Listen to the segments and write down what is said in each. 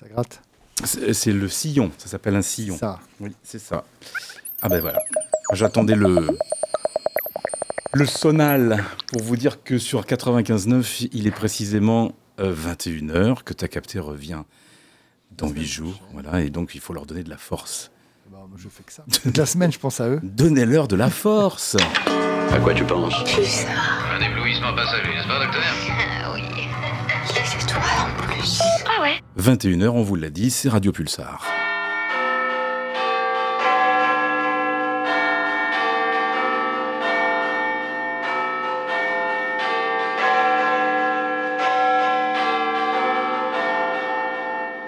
Ça gratte. C'est le sillon, ça s'appelle un sillon. Ça. Oui, c'est ça. Ah ben voilà. J'attendais le le sonal pour vous dire que sur 95.9, il est précisément 21h, euh, que ta capté revient dans 8 jours. Voilà, et donc il faut leur donner de la force. Bah, je fais que ça. Toute la semaine, je pense à eux. Donnez-leur de la force. À quoi tu penses? Un éblouissement passager, n'est-ce pas, docteur? Ah oui. Ah ouais 21h, on vous l'a dit, c'est Radio Pulsar.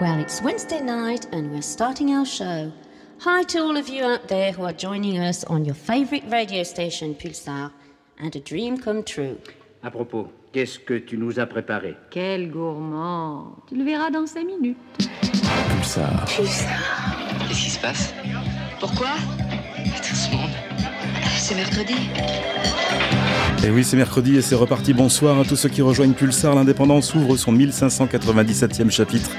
Well, it's Wednesday night and we're starting our show. Hi to all of you out there who are joining us on your favorite radio station Pulsar and a dream come true. À propos, qu'est-ce que tu nous as préparé Quel gourmand Tu le verras dans cinq minutes. Pulsar. Pulsar. Qu'est-ce qui se passe Pourquoi Tout ce monde. C'est mercredi. Et oui, c'est mercredi et c'est reparti. Bonsoir à tous ceux qui rejoignent Pulsar. L'indépendance ouvre son 1597e chapitre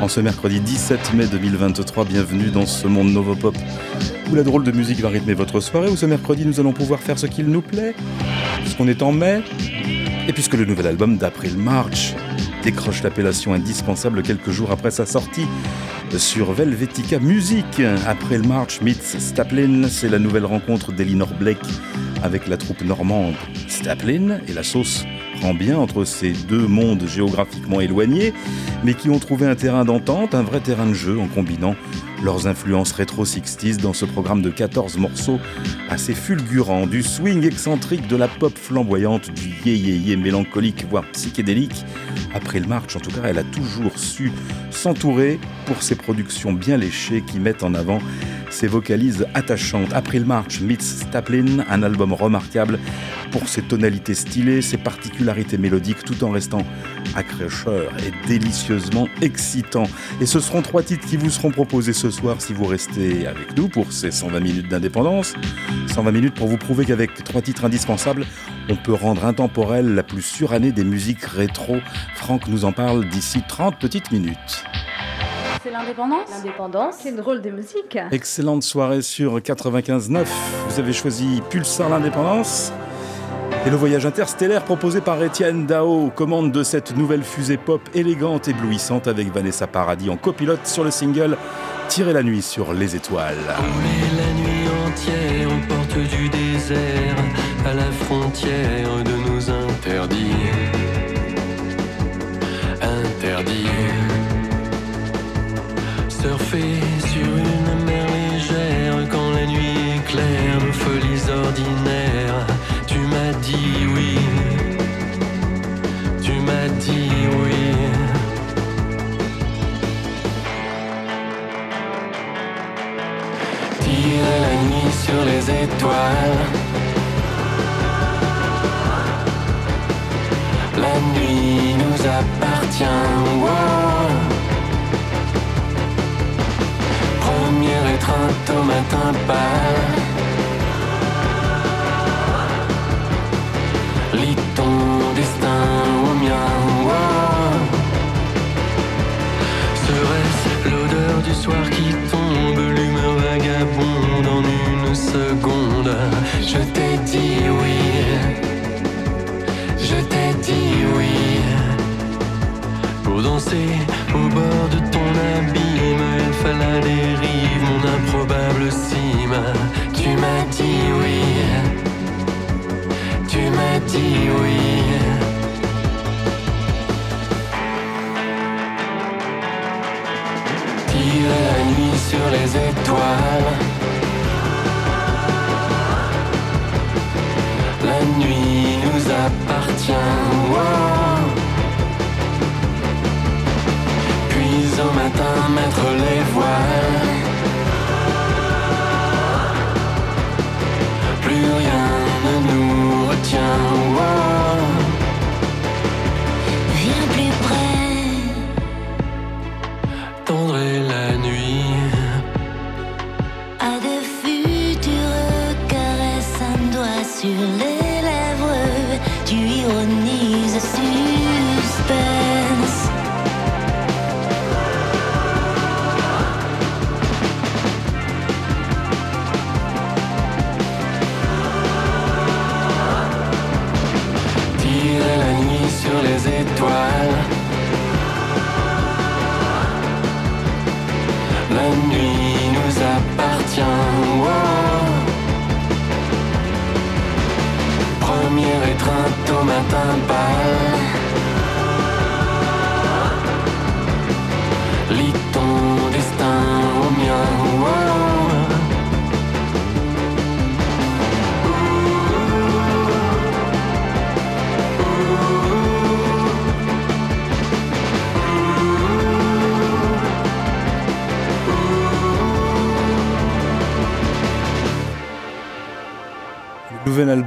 en ce mercredi 17 mai 2023. Bienvenue dans ce monde Novopop où la drôle de musique va rythmer votre soirée. Où ce mercredi, nous allons pouvoir faire ce qu'il nous plaît, puisqu'on est en mai. Et puisque le nouvel album d'April March décroche l'appellation indispensable quelques jours après sa sortie sur Velvetica Music. April March meets Staplin, c'est la nouvelle rencontre d'Elinor Blake avec la troupe normande Staplin et la sauce prend bien entre ces deux mondes géographiquement éloignés, mais qui ont trouvé un terrain d'entente, un vrai terrain de jeu en combinant leurs influences rétro 60s dans ce programme de 14 morceaux assez fulgurants, du swing excentrique, de la pop flamboyante, du yé yé yé mélancolique, voire psychédélique. Après le march, en tout cas, elle a toujours su s'entourer pour ses productions bien léchées qui mettent en avant ses vocalises attachantes. April March meets Staplin, un album remarquable pour ses tonalités stylées, ses particularités mélodiques, tout en restant accrocheur et délicieusement excitant. Et ce seront trois titres qui vous seront proposés ce soir si vous restez avec nous pour ces 120 minutes d'indépendance. 120 minutes pour vous prouver qu'avec trois titres indispensables, on peut rendre intemporelle la plus surannée des musiques rétro. Franck nous en parle d'ici 30 petites minutes. C'est l'indépendance L'indépendance. C'est drôle de musique. Excellente soirée sur 95.9. Vous avez choisi Pulsar l'indépendance. Et le voyage interstellaire proposé par Étienne Dao commande de cette nouvelle fusée pop élégante, éblouissante avec Vanessa Paradis en copilote sur le single Tirer la nuit sur les étoiles. La nuit entière aux. Sur les étoiles. La nuit nous appartient. wow. Première étreinte au matin pâle. Lis ton destin seconde Je t'ai dit oui. Je t'ai dit oui. Pour danser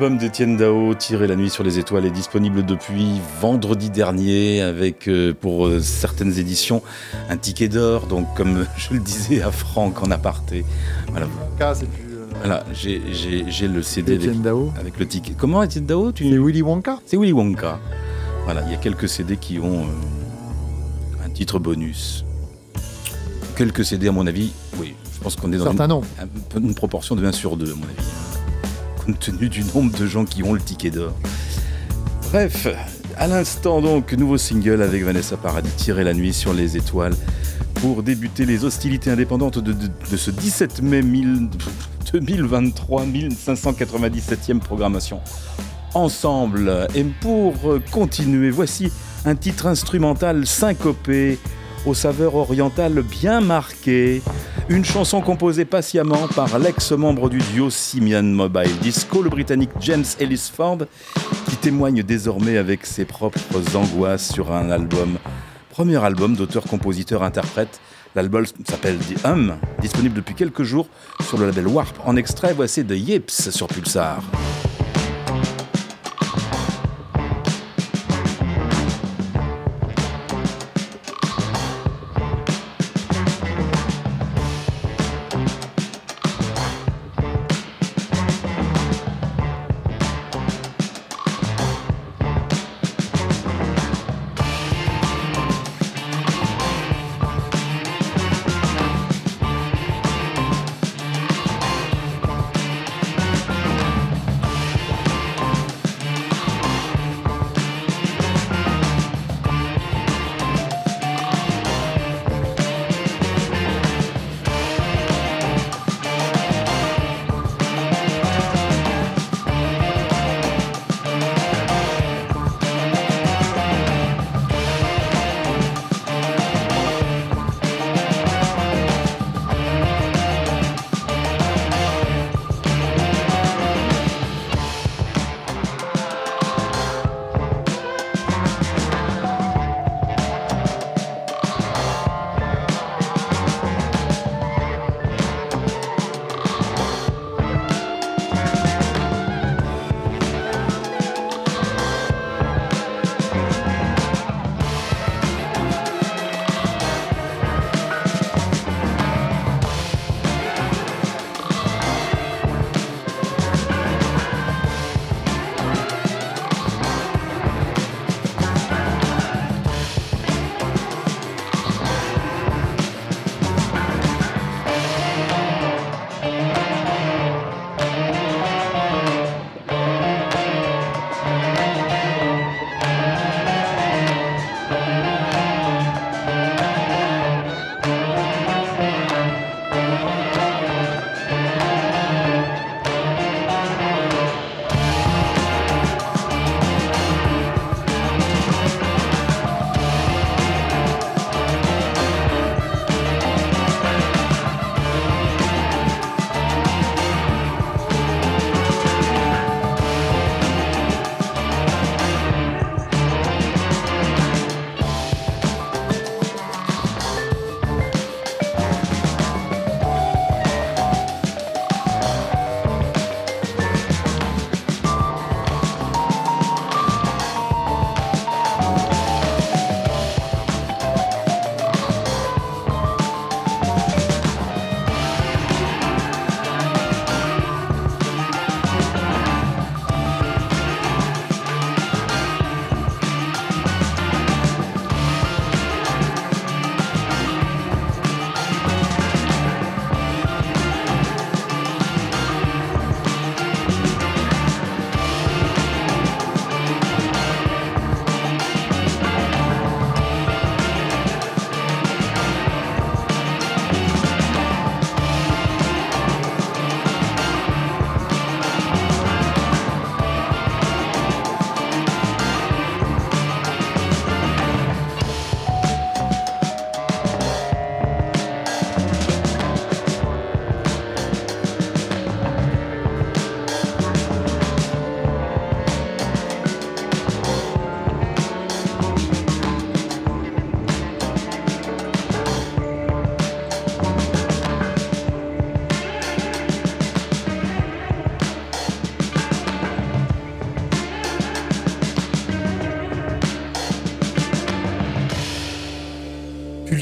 Le nouvel album d'Étienne Dao, Tirer la nuit sur les étoiles, est disponible depuis vendredi dernier avec, euh, pour euh, certaines éditions, un ticket d'or. Donc, comme je le disais à Franck en aparté, voilà, Cas, c'est plus. euh, voilà j'ai- le CD avec, Dao. avec le ticket. Comment Étienne Dao tu... C'est Willy Wonka C'est Willy Wonka. Voilà, il y a quelques CD qui ont euh, un titre bonus. Quelques CD, à mon avis, oui, je pense qu'on est dans une, non. une proportion de 1 sur 2, à mon avis. Tenu du nombre de gens qui ont le ticket d'or. Bref, à l'instant donc, nouveau single avec Vanessa Paradis, Tirer la nuit sur les étoiles, pour débuter les hostilités indépendantes de, ce 17 mai 1000 2023, 1597e programmation. Ensemble, et pour continuer, voici un titre instrumental syncopé, aux saveurs orientales bien marquées. Une chanson composée patiemment par l'ex-membre du duo Simian Mobile Disco, le britannique James Ellis Ford, qui témoigne désormais avec ses propres angoisses sur un album, premier album d'auteur-compositeur-interprète. L'album s'appelle The Hum, disponible depuis quelques jours sur le label Warp. En extrait, voici The Yips sur Pulsar.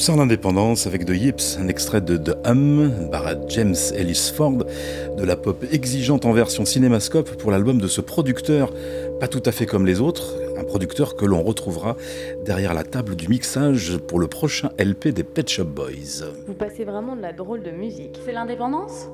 Pulsar l'indépendance avec The Yips, un extrait de The Hum par James Ellis Ford, de la pop exigeante en version cinémascope pour l'album de ce producteur, pas tout à fait comme les autres, un producteur que l'on retrouvera derrière la table du mixage pour le prochain LP des Pet Shop Boys. Vous passez vraiment de la drôle de musique. C'est l'indépendance?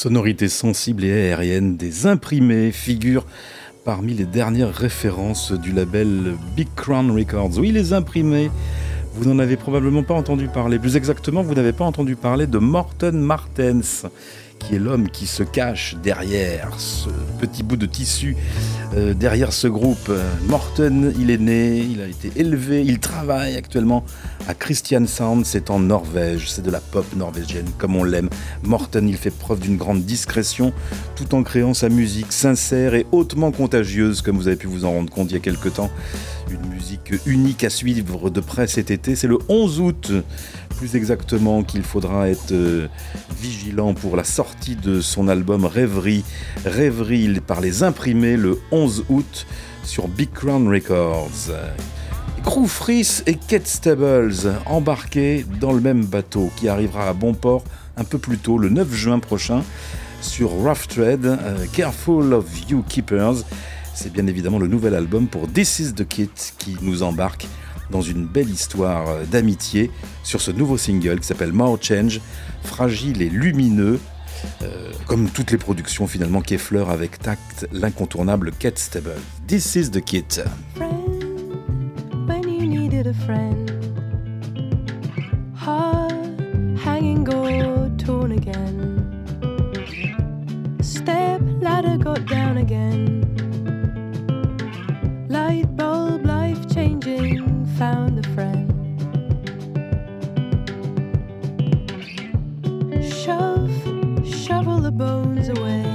Sonorités sensibles et aériennes des imprimés figurent parmi les dernières références du label Big Crown Records. Oui, les imprimés, vous n'en avez probablement pas entendu parler. Plus exactement, vous n'avez pas entendu parler de Morten Martens qui est l'homme qui se cache derrière ce petit bout de tissu, euh, derrière ce groupe. Morten, il est né, il a été élevé, il travaille actuellement à Sound, c'est en Norvège, c'est de la pop norvégienne comme on l'aime. Morten, il fait preuve d'une grande discrétion tout en créant sa musique sincère et hautement contagieuse, comme vous avez pu vous en rendre compte il y a quelque temps. Une musique unique à suivre de près cet été, c'est le 11 août plus exactement qu'il faudra être euh, vigilant pour la sortie de son album Rêverie. Rêverie par les imprimés le 11 août sur Big Crown Records. Groove et Kate Stables embarqués dans le même bateau qui arrivera à bon port un peu plus tôt, le 9 juin prochain, sur Rough Trade, euh, Careful of You Keepers. C'est bien évidemment le nouvel album pour This Is the Kit qui nous embarque dans une belle histoire d'amitié sur ce nouveau single qui s'appelle More Change, fragile et lumineux, euh, comme toutes les productions finalement qui effleurent avec tact l'incontournable Cat Stable. This is the kit. a friend. Heart hanging gold, torn again. Step ladder got down again. Light bulb, life changing, found a friend. Shove, shovel the bones away.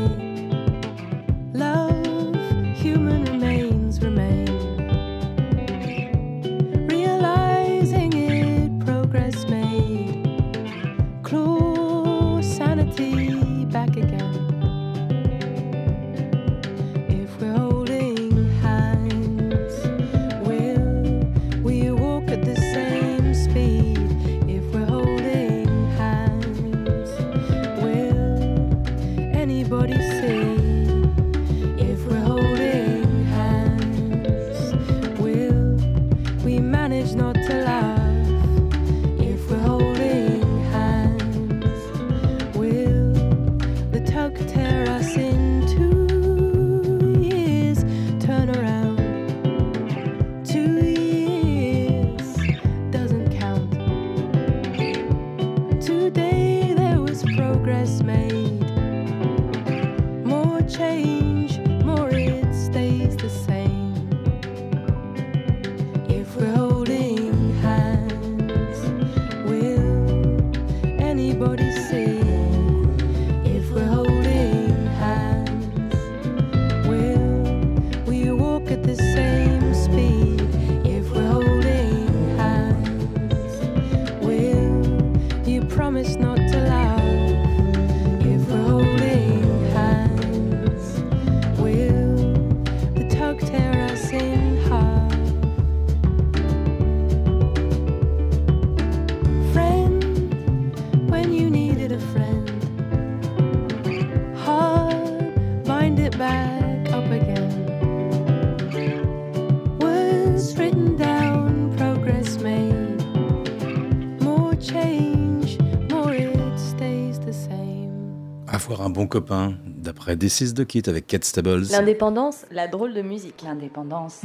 Copain, d'après This is the Kit avec Cat Stables. L'indépendance, la drôle de musique. L'indépendance.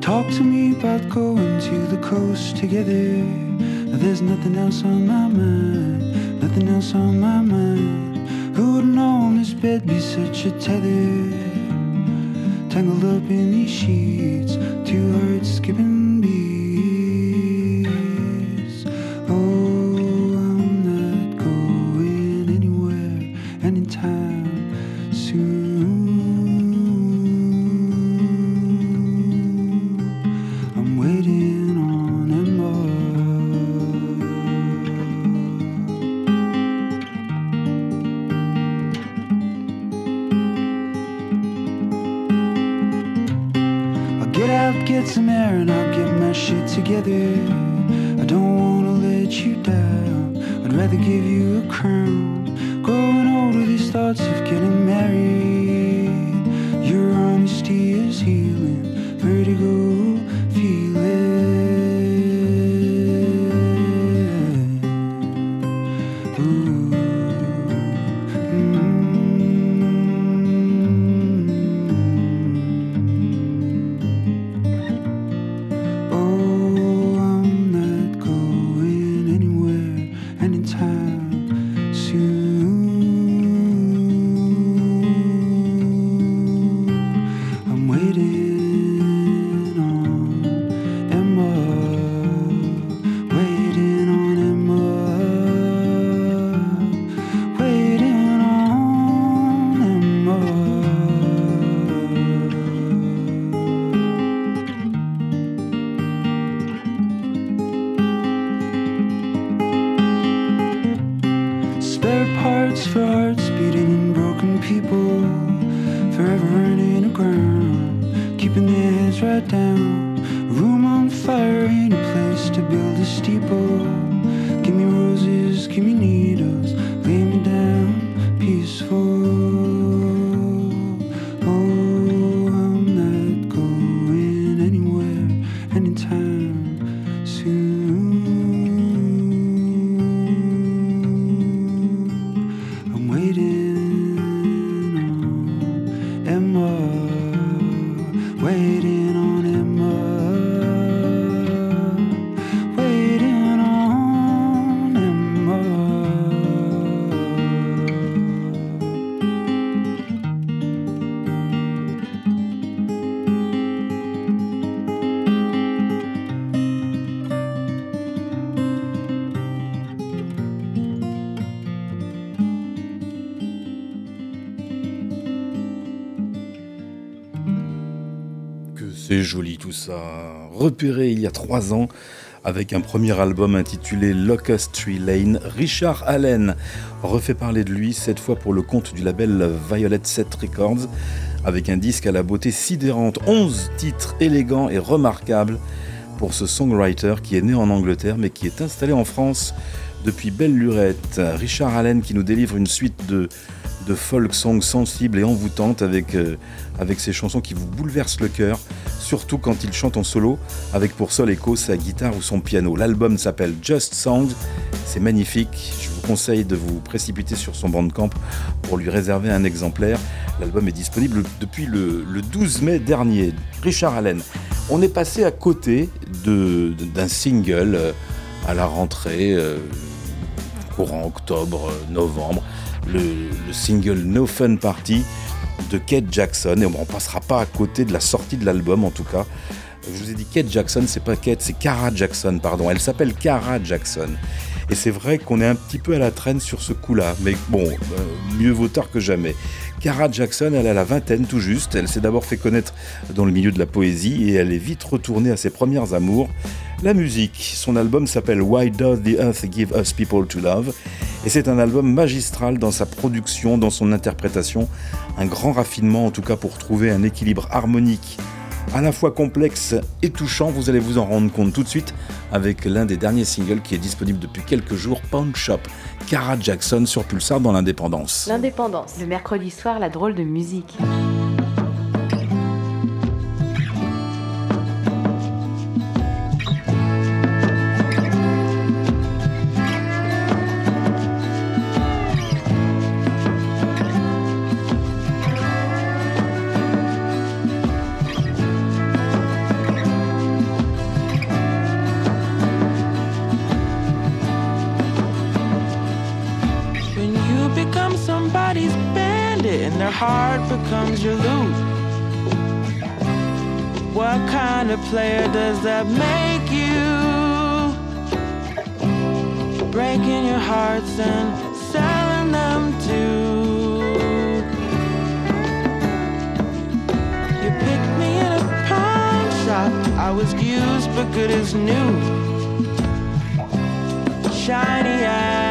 Talk to me about going to the coast together. There's nothing else on my mind, nothing else on my mind. Who'd known this bed be such a tether? tangled up in these sheets, you heard skipping ça. Repéré il y a trois ans avec un premier album intitulé Locust Tree Lane, Richard Allen refait parler de lui, cette fois pour le compte du label Violet Set Records, avec un disque à la beauté sidérante, 11 titres élégants et remarquables pour ce songwriter qui est né en Angleterre mais qui est installé en France depuis belle lurette. Richard Allen qui nous délivre une suite de folk song sensible et envoûtante avec, euh, avec ses chansons qui vous bouleversent le cœur, surtout quand il chante en solo avec pour seul écho sa guitare ou son piano. L'album s'appelle Just Songs, c'est magnifique, je vous conseille de vous précipiter sur son bandcamp pour lui réserver un exemplaire. L'album est disponible depuis le, 12 mai dernier. Richard Allen, on est passé à côté d'un single euh, à la rentrée. Euh, courant octobre, novembre, le, single No Fun Party de Kate Jackson. Et on ne passera pas à côté de la sortie de l'album en tout cas. Je vous ai dit Kate Jackson, c'est pas Kate, c'est Cara Jackson, pardon. Elle s'appelle Cara Jackson. Et c'est vrai qu'on est un petit peu à la traîne sur ce coup-là. Mais bon, euh, mieux vaut tard que jamais. Cara Jackson, elle a la vingtaine tout juste. Elle s'est d'abord fait connaître dans le milieu de la poésie et elle est vite retournée à ses premières amours. La musique. Son album s'appelle Why Does the Earth Give Us People to Love? Et c'est un album magistral dans sa production, dans son interprétation. Un grand raffinement en tout cas pour trouver un équilibre harmonique à la fois complexe et touchant. Vous allez vous en rendre compte tout de suite avec l'un des derniers singles qui est disponible depuis quelques jours, Pound Shop. Cara Jackson sur Pulsar dans l'indépendance. L'indépendance. Le mercredi soir, la drôle de musique. Player does that make you? Breaking your hearts and selling them too. You picked me in a pawn shop. I was used but good as new. Shiny as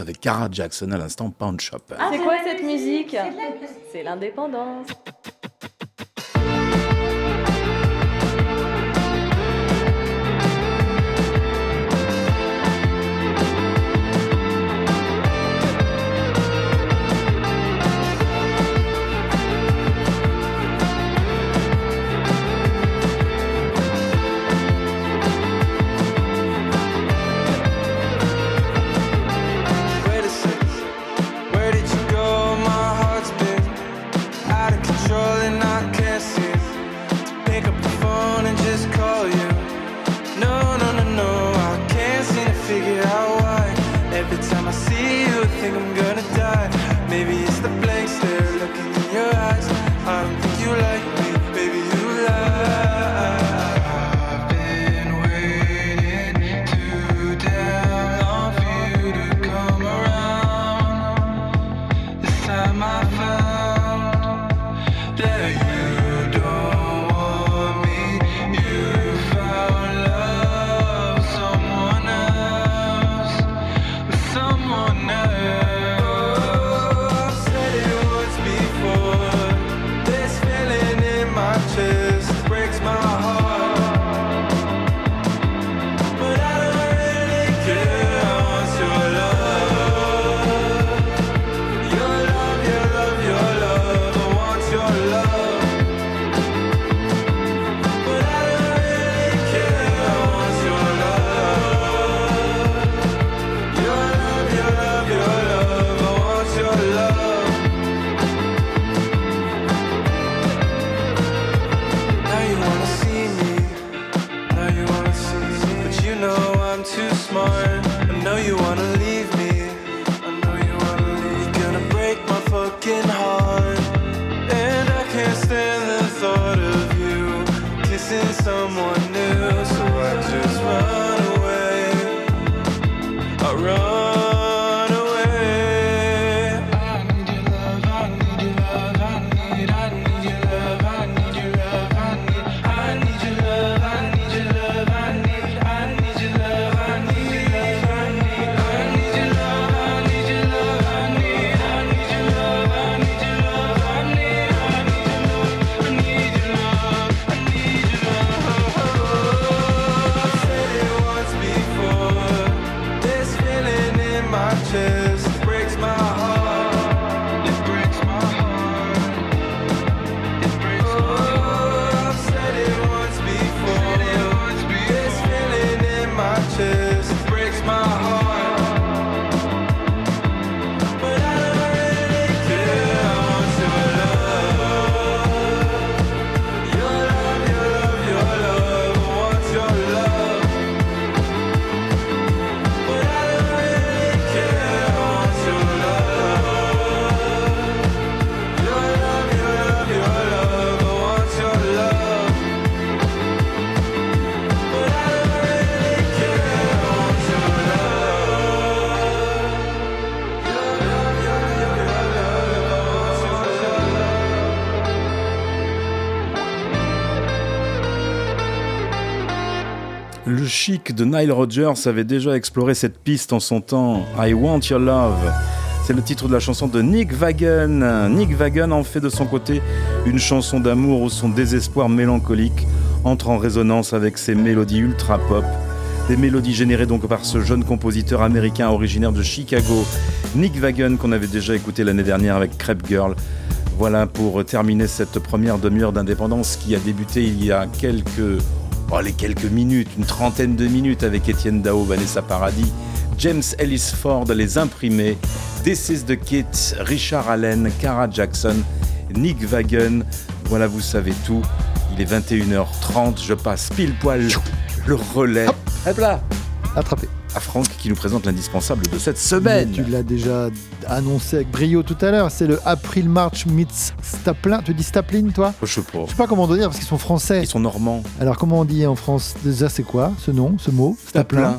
avec Cara Jackson à l'instant Pound Shop. Ah, c'est quoi cette musique C'est l'indépendance. De Nile Rodgers avait déjà exploré cette piste en son temps. I Want Your Love. C'est le titre de la chanson de Nick Wagon. Nick Wagon en fait de son côté une chanson d'amour où son désespoir mélancolique entre en résonance avec ses mélodies ultra pop. Des mélodies générées donc par ce jeune compositeur américain originaire de Chicago, Nick Wagon, qu'on avait déjà écouté l'année dernière avec Crepe Girl. Voilà pour terminer cette première demi-heure d'indépendance qui a débuté il y a quelques Oh, les quelques minutes, une trentaine de minutes avec Étienne Dao, Vanessa Paradis, James Ellis Ford, Les Imprimés, This is the Kit, Richard Allen, Cara Jackson, Nick Wagon. Voilà, vous savez tout. Il est 21h30, je passe pile poil le relais. Hop là Attrapé. À Franck qui nous présente l'indispensable de cette semaine. Tu l'as déjà annoncé avec brio tout à l'heure. C'est le April March meets Staplin. Tu dis Staplin, toi Je sais pas. Je sais pas comment on doit dire parce qu'ils sont français. Ils sont normands. Alors, comment on dit en France Déjà, c'est quoi ce nom, ce mot Staplin.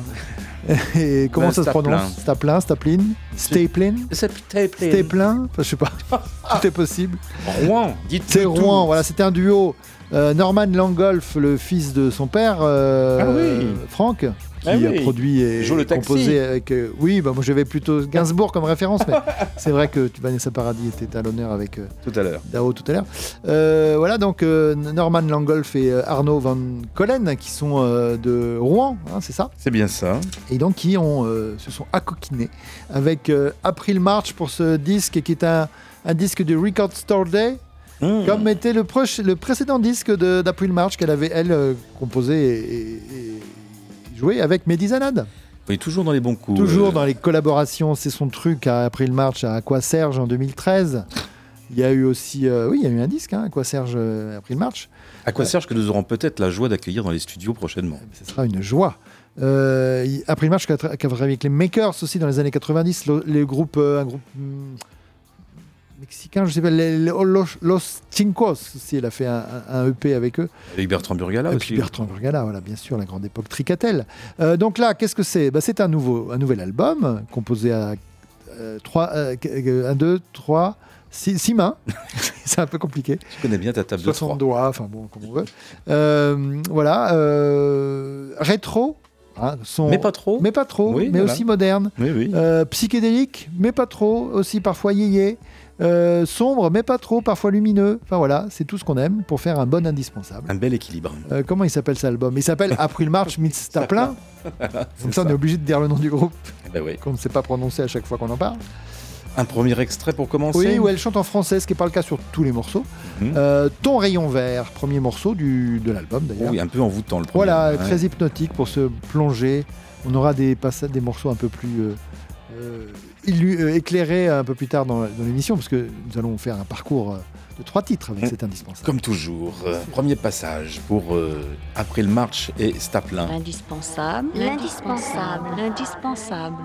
Et comment Ben, ça se Staplin. prononce Staplin, Staplin, Staplin, Staplin. Staplin Enfin, Je sais pas. Tout est possible. Rouen, dites C'est Rouen, voilà, c'était un duo. Euh, Norman Langolf, le fils de son père, euh, Ah oui. Franck, qui Ah oui. a produit et Joue le taxi. composé avec. euh, oui, bah moi j'avais plutôt Gainsbourg comme référence, mais c'est vrai que Vanessa Paradis était à l'honneur avec euh, Tout à l'heure. Dao tout à l'heure. Euh, voilà, donc Norman Langolf et Arnaud Van Collen qui sont de Rouen, hein, c'est ça? C'est bien ça. et donc qui ont, se sont accoquinés avec April March pour ce disque qui est un, un disque du Record Store Day, Mmh. comme était le, proche, le précédent disque d'April March qu'elle avait, elle, composé et, et- et joué avec Mehdi Zanad. Oui, toujours dans les bons coups. Toujours euh, dans les collaborations, c'est son truc à April March à Aqua Serge en 2013. Il y a eu aussi, euh, oui, il y a eu un disque, hein, Aqua Serge euh, April March. À quoi Serge que nous aurons peut-être la joie d'accueillir dans les studios prochainement. Ce sera une joie. Euh, il- April March qui a, tra- qui a travaillé avec les Makers aussi dans les années 90, le- les groupes, un groupe hmm, mexicain, je sais pas, les, Los, Los Chincos aussi, elle a fait un, EP avec eux. Avec Bertrand Burgala Et aussi. puis Bertrand Burgala, voilà, bien sûr, la grande époque Tricatel. Euh, donc là, qu'est-ce que c'est? Bah, C'est un, nouveau, un nouvel album composé à 3, 1, 2, 3, 6 mains. c'est un peu compliqué. Tu connais bien ta table de 60 trois. doigts, enfin bon, comme on veut. Euh, voilà, euh, rétro. hein, son- Mais pas trop. Mais pas trop, Oui, mais voilà. aussi moderne. Oui, oui. Euh, psychédélique, mais pas trop, aussi parfois yéyé. Euh, sombre, mais pas trop, parfois lumineux. Enfin voilà, c'est tout ce qu'on aime pour faire un bon indispensable. Un bel équilibre. Euh, comment il s'appelle cet album Il s'appelle April March meets Taplin. Comme ça, on est obligé de dire le nom du groupe Ben oui. qu'on ne sait pas prononcer à chaque fois qu'on en parle. Un premier extrait pour commencer. Oui, où elle chante en français, ce qui n'est pas le cas sur tous les morceaux. Mhm. Euh, Ton rayon vert, premier morceau du, de l'album d'ailleurs. Oui, un peu envoûtant le premier. Voilà, Ouais. très hypnotique pour se plonger. On aura des des morceaux un peu plus euh, euh, illu- euh, éclairés un peu plus tard dans, dans l'émission, parce que nous allons faire un parcours euh, de trois titres avec Mm. cet indispensable. Comme toujours, euh, premier passage pour euh, April March et Staplin. L'indispensable. L'indispensable. L'indispensable.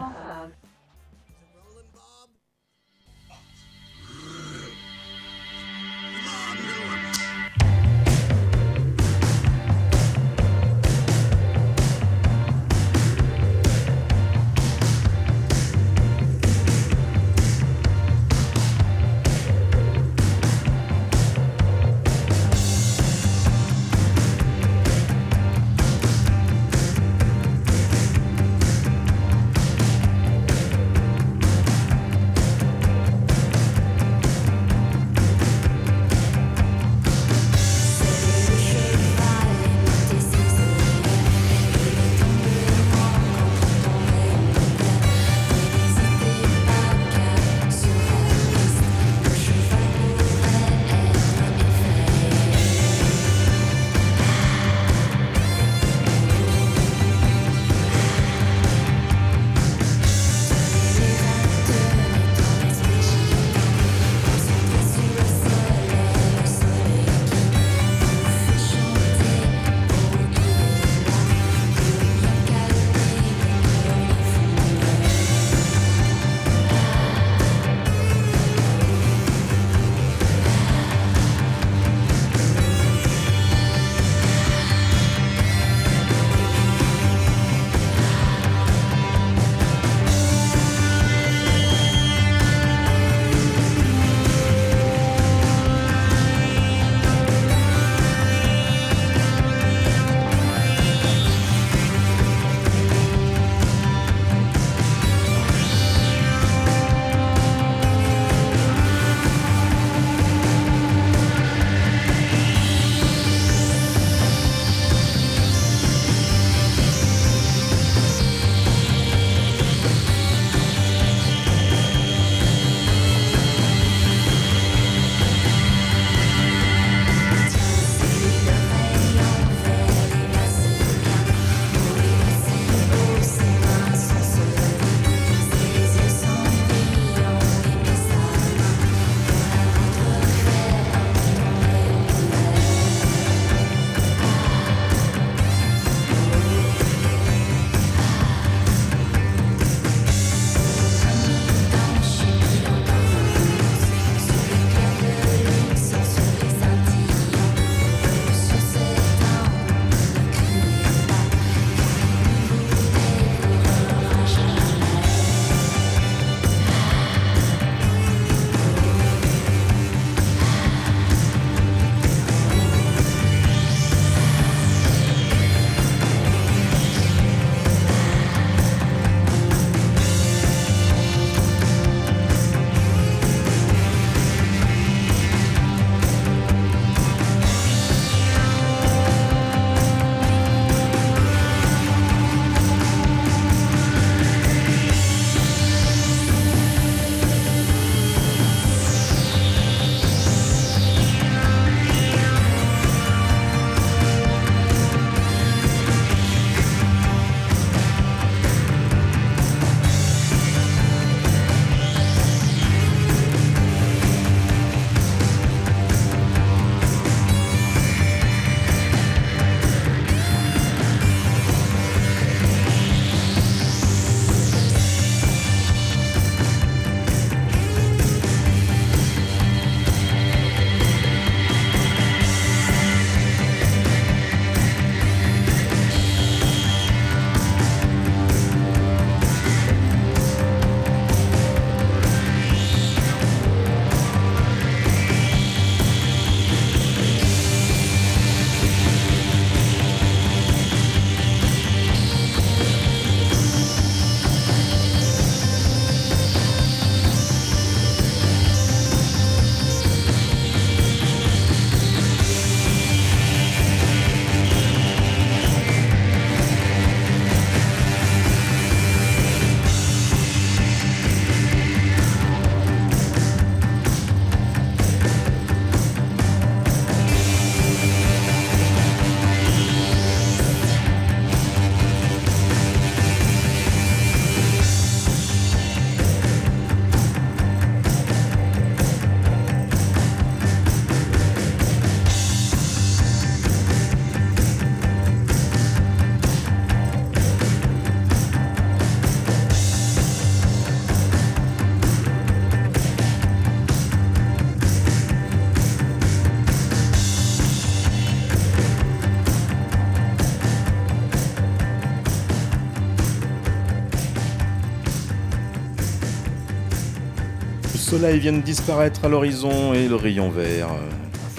Soleil vient de disparaître à l'horizon et le rayon vert.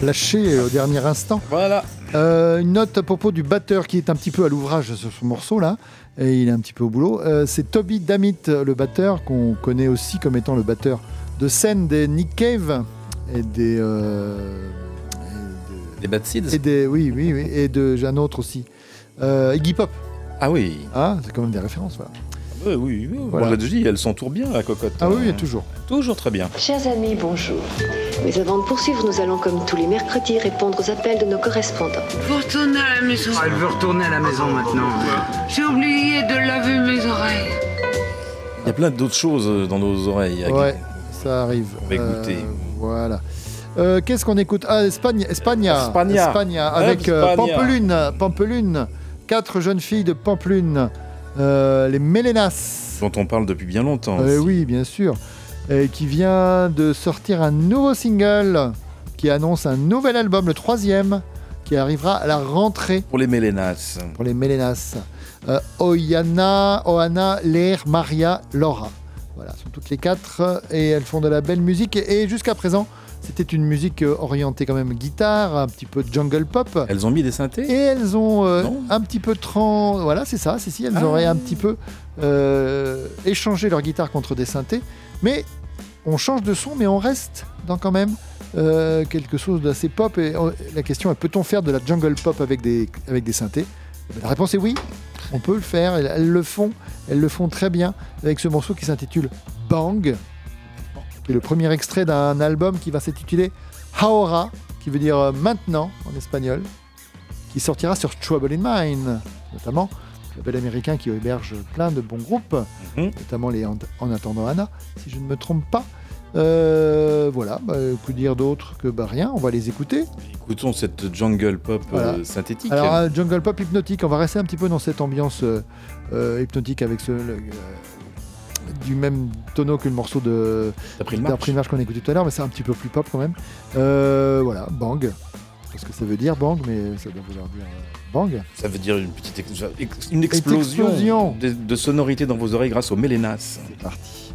Lâché au dernier instant. Voilà. Euh, une note à propos du batteur qui est un petit peu à l'ouvrage sur ce morceau là, et il est un petit peu au boulot. Euh, c'est Toby Damit, le batteur, qu'on connaît aussi comme étant le batteur de scène des Nick Cave et des. euh, Des Bad Seeds et des oui, oui, oui, et de j'ai un autre aussi. Euh, Iggy Pop. Ah oui. Ah, c'est quand même des références, voilà. Ouais, oui, oui. Voilà. On l'a déjà dit, elle s'entoure bien, la cocotte. Ah oui, Euh, toujours. Toujours très bien. Chers amis, bonjour. Mais avant de poursuivre, nous allons comme tous les mercredis répondre aux appels de nos correspondants. Faut retourner à la maison. Elle veut retourner à la maison maintenant. J'ai oublié de laver mes oreilles. Il y a plein d'autres choses euh, dans nos oreilles. Ouais, ça arrive. On va écouter. Euh, voilà. Euh, Qu'est-ce qu'on écoute? Ah, Espagne, Espagna. Espagna. Espagna, avec euh. Pampelune. Pampelune. Quatre jeunes filles de Pampelune. Euh, les Mélénas. Dont on parle depuis bien longtemps. Euh, oui, bien sûr. Et qui vient de sortir un nouveau single qui annonce un nouvel album, le troisième, qui arrivera à la rentrée Pour les Mélénas. pour les Mélénas. Euh, Oyana, Oana, Leir, Maria, Laura. Voilà, sont toutes les quatre et elles font de la belle musique. Et, et jusqu'à présent, c'était une musique euh, orientée quand même guitare, un petit peu jungle pop. Elles ont mis des synthés? Et elles ont euh, un petit peu trans. Voilà, c'est ça, c'est si. Elles Ah. auraient un petit peu euh, échangé leur guitare contre des synthés. Mais on change de son, mais on reste dans quand même euh, quelque chose d'assez pop. Et euh, la question est peut-on faire de la jungle pop avec des, avec des synthés? Eh ben, La réponse est oui. On peut le faire. Elles le font. Elles le font très bien avec ce morceau qui s'intitule Bang, qui est le premier extrait d'un album qui va s'intituler Ahora, qui veut dire euh, maintenant en espagnol, qui sortira sur Trouble in Mind, notamment le label américain qui héberge plein de bons groupes, Mhm. notamment les en, En attendant Anna, si je ne me trompe pas. Euh, voilà, bah, que dire d'autre que bah, rien, on va les écouter. Écoutons cette jungle pop euh, synthétique. Alors, un jungle pop hypnotique, on va rester un petit peu dans cette ambiance euh, hypnotique avec ce, le- du même tonneau que le morceau de March qu'on a écouté tout à l'heure, mais c'est un petit peu plus pop quand même. Euh, voilà, bang. Parce que ça veut dire bang, mais ça doit vouloir dire euh, bang. Ça veut dire une petite ex- ex- une explosion, explosion. De, de sonorité dans vos oreilles grâce aux Mélénas. C'est parti.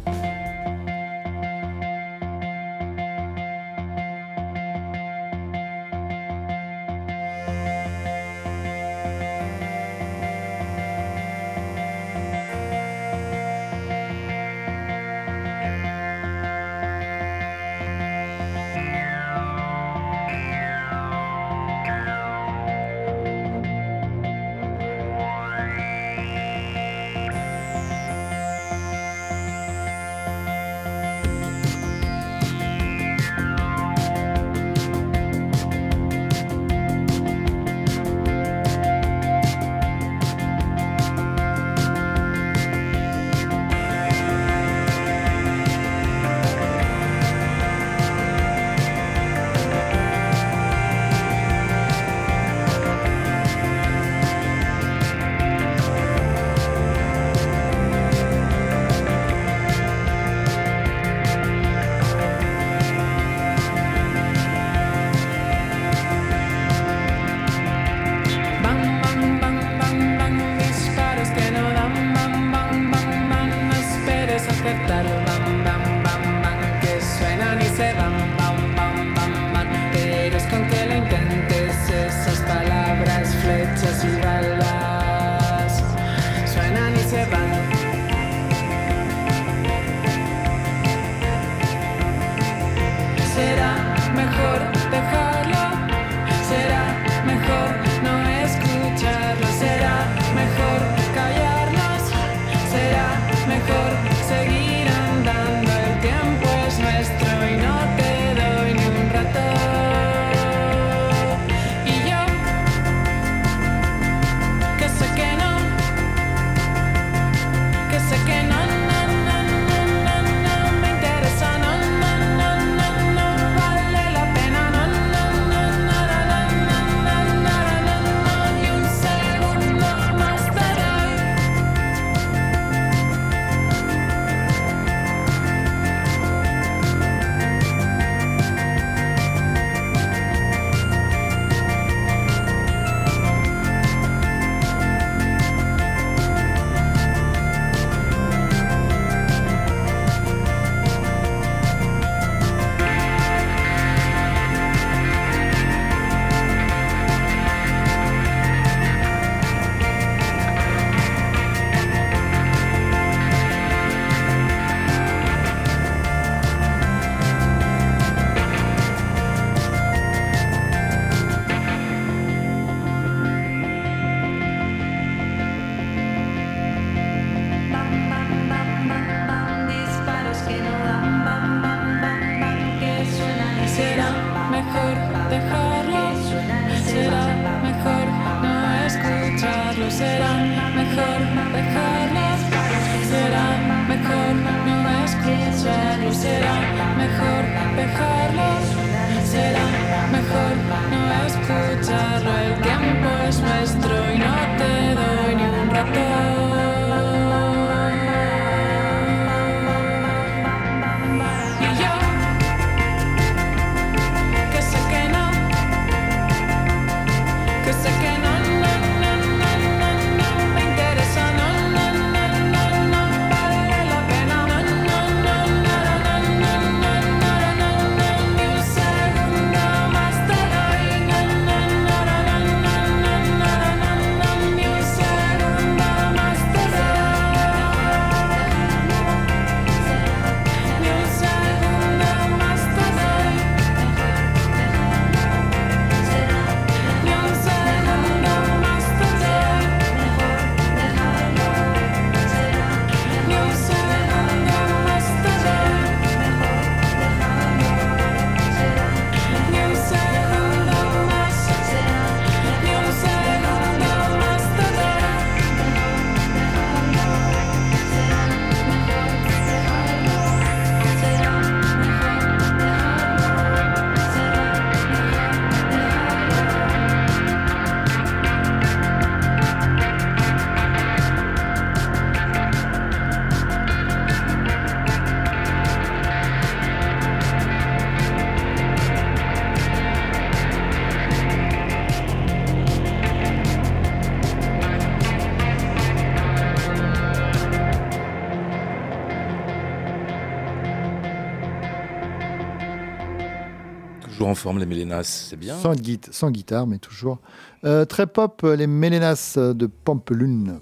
Toujours en forme, les Mélénas, c'est bien. Sans, gui- sans guitare, mais toujours. Euh, très pop, euh, les Mélénas euh, de Pampelune.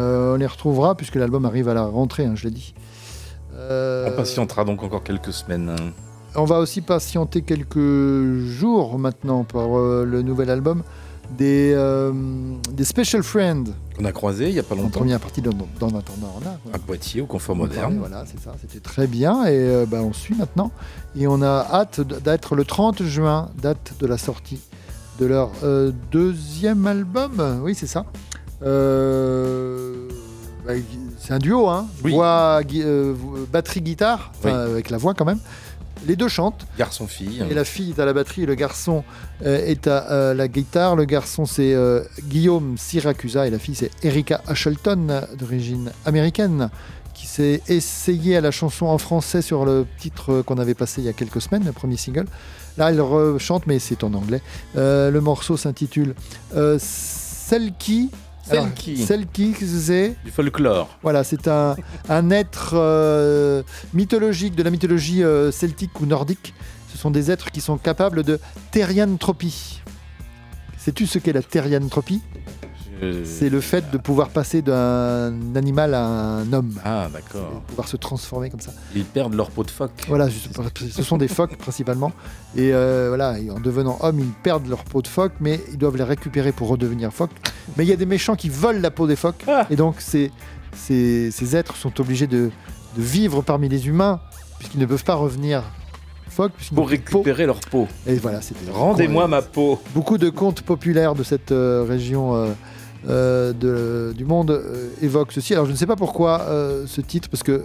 Euh, on les retrouvera puisque l'album arrive à la rentrée, hein, je l'ai dit. Euh, On patientera donc encore quelques semaines. hein. on va aussi patienter quelques jours maintenant pour le nouvel album des, euh, des Special Friends. On a croisé il n'y a pas En longtemps. première partie, dans, dans un en a. À Poitiers, au Confort Moderne. Voilà, c'est ça. C'était très bien et euh, ben, on suit maintenant. Et on a hâte d'être le 30 juin, date de la sortie de leur euh, deuxième album. Oui, c'est ça. Euh, bah, c'est un duo, hein. Voix, batterie, guitare, Oui. avec la voix quand même. Les deux chantent. Garçon-fille. Et la fille est à la batterie et le garçon euh, est à euh, la guitare. Le garçon c'est euh, Guillaume Syracusa et la fille c'est Erika Ashleton d'origine américaine qui s'est essayée à la chanson en français sur le titre qu'on avait passé il y a quelques semaines, le premier single. Là elle chante mais c'est en anglais. Le morceau s'intitule Celle qui. Alors, Selki. Celle qui c'est Du folklore. voilà, c'est un, un être euh, mythologique de la mythologie euh, celtique ou nordique. Ce sont des êtres qui sont capables de thérianthropie. Sais-tu ce qu'est la thérianthropie Je- C'est le fait de pouvoir passer d'un animal à un homme. Ah, d'accord. Pouvoir se transformer comme ça. Ils perdent leur peau de phoque. Voilà, ce sont des phoques principalement. Et euh, voilà, en devenant homme, ils perdent leur peau de phoque, mais ils doivent les récupérer pour redevenir phoques. Mais il y a des méchants qui volent la peau des phoques. Ah. Et donc, ces, ces, ces êtres sont obligés de, de vivre parmi les humains, puisqu'ils ne peuvent pas revenir Pour peau. récupérer leur peau. Et voilà, c'était. Rendez-moi ma peau. Beaucoup de contes populaires de cette euh, région euh, euh, de- du monde euh, évoquent ceci. Alors je ne sais pas pourquoi euh, ce titre, parce que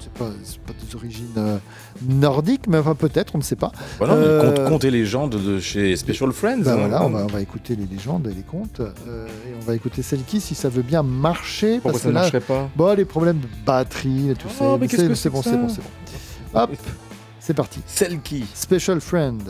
c'est pas, pas des origines euh, nordiques, mais enfin, peut-être, on ne sait pas. Voilà, Euh, conte, conte et légendes de chez Special Friends. ben hein. voilà, on va, on va écouter les légendes et les contes. euh, et on va écouter celle qui, si ça veut bien marcher. Pourquoi parce ça que ne là, marcherait pas? Bon, les problèmes de batterie et tout ça. Oh, que c'est c'est bon, c'est bon, ça c'est bon. Hop, c'est parti. Celle qui? Special Friend.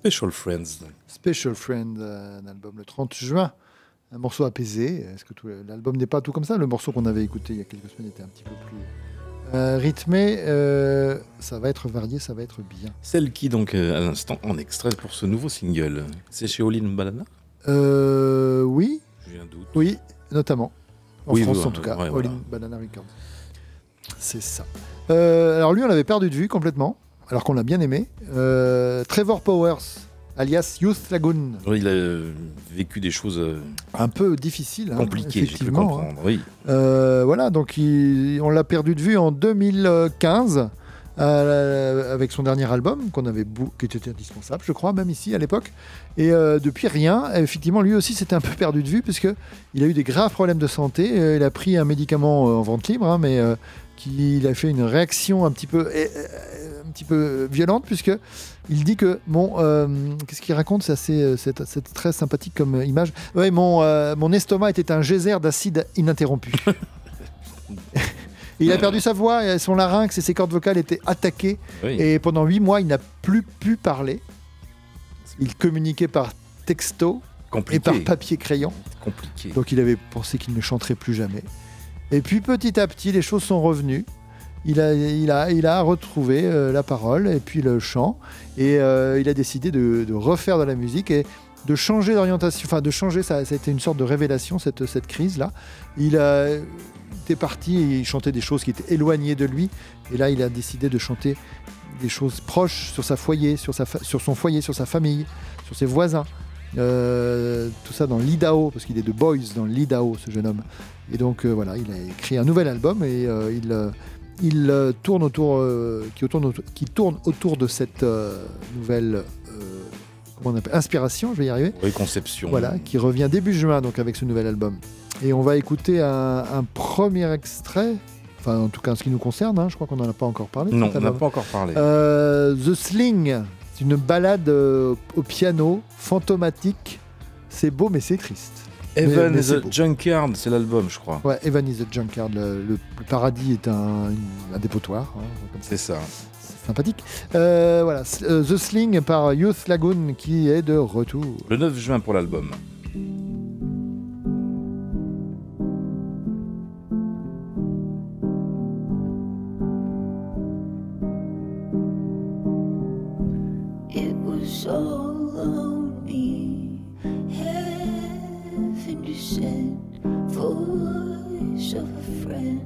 Special Friends. Special Friend, euh, un album le 30 juin. Un morceau apaisé. Est-ce que l'album n'est pas tout comme ça? Le morceau qu'on avait écouté il y a quelques semaines était un petit peu plus euh, rythmé. Euh, ça va être varié, ça va être bien. Celle qui, donc, euh, à l'instant, en extrait pour ce nouveau single, c'est chez All In Banana Euh, oui, J'ai un doute. oui, notamment. En Oui, France, en tout cas. ouais, All voilà. in Banana Records. C'est ça. Alors lui, on l'avait perdu de vue complètement, alors qu'on l'a bien aimé. Euh, Trevor Powers, alias Youth Lagoon. Oui, il a euh, vécu des choses euh, Un peu difficile. hein, compliquées, j'ai pu hein. comprendre. Oui. Euh, voilà, donc il- on l'a perdu de vue en 2015 euh, avec son dernier album qu'on avait qui était indispensable, je crois, même ici à l'époque. Et euh, depuis rien, effectivement, lui aussi s'était un peu perdu de vue puisque il a eu des graves problèmes de santé. Euh, il a pris un médicament en vente libre, hein, mais qui il a fait une réaction un petit peu, un petit peu violente puisque il dit que mon euh, qu'est-ce qu'il raconte C'est assez, euh, c'est très sympathique comme euh, image. Ouais, mon euh, mon estomac était un geyser d'acide ininterrompu. Il a perdu sa voix, et son larynx et ses cordes vocales étaient attaquées. Oui. Et pendant huit mois, il n'a plus pu parler. Il communiquait par texto Compliqué. et par papier crayon. Compliqué. Donc il avait pensé qu'il ne chanterait plus jamais. Et puis petit à petit, les choses sont revenues. Il a, retrouvé euh, la parole et puis le chant. Et euh, il a décidé de, refaire de la musique et de changer d'orientation. Enfin, de changer, ça, a été une sorte de révélation, cette, crise-là. Il a était parti et il chantait des choses qui étaient éloignées de lui. Et là, il a décidé de chanter des choses proches sur sa foyer, sur, son foyer, sur sa famille, sur ses voisins. Euh, tout ça dans l'Idaho, parce qu'il est de Boys dans l'Idaho, ce jeune homme. Et donc voilà, il a écrit un nouvel album et il, il euh, tourne autour, euh, qui, tourne autour, qui tourne autour de cette euh, nouvelle comment on appelle, inspiration, je vais y arriver. Oui, conception. Voilà, qui revient début juin donc avec ce nouvel album. Et on va écouter un, un premier extrait, enfin en tout cas en ce qui nous concerne, hein, je crois qu'on n'en a pas encore parlé. Non, on n'a album. pas encore parlé. Euh, The Sling, c'est une balade euh, au piano, fantomatique. C'est beau mais c'est triste. Evan Mais- mais is a. Junkyard, c'est l'album, je crois. Ouais, Evan is a Junkyard, le, le- le paradis est un, une- un dépotoir. hein, ça. C'est ça. C'est sympathique. Euh, voilà, euh, The Sling par Youth Lagoon qui est de retour. Le 9 juin pour l'album. It was Heaven voice of a friend.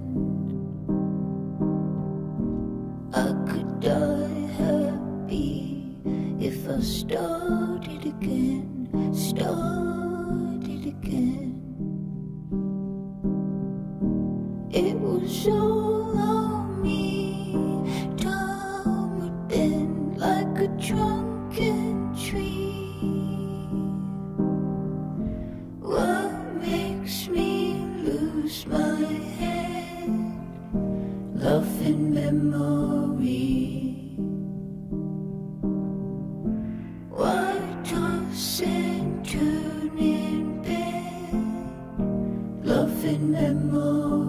I could die happy if I started again, started again. It was all on me. Time would bend like a drunken tree. Me lose my head? Love and memory. Why toss and turn in bed? Love and memory.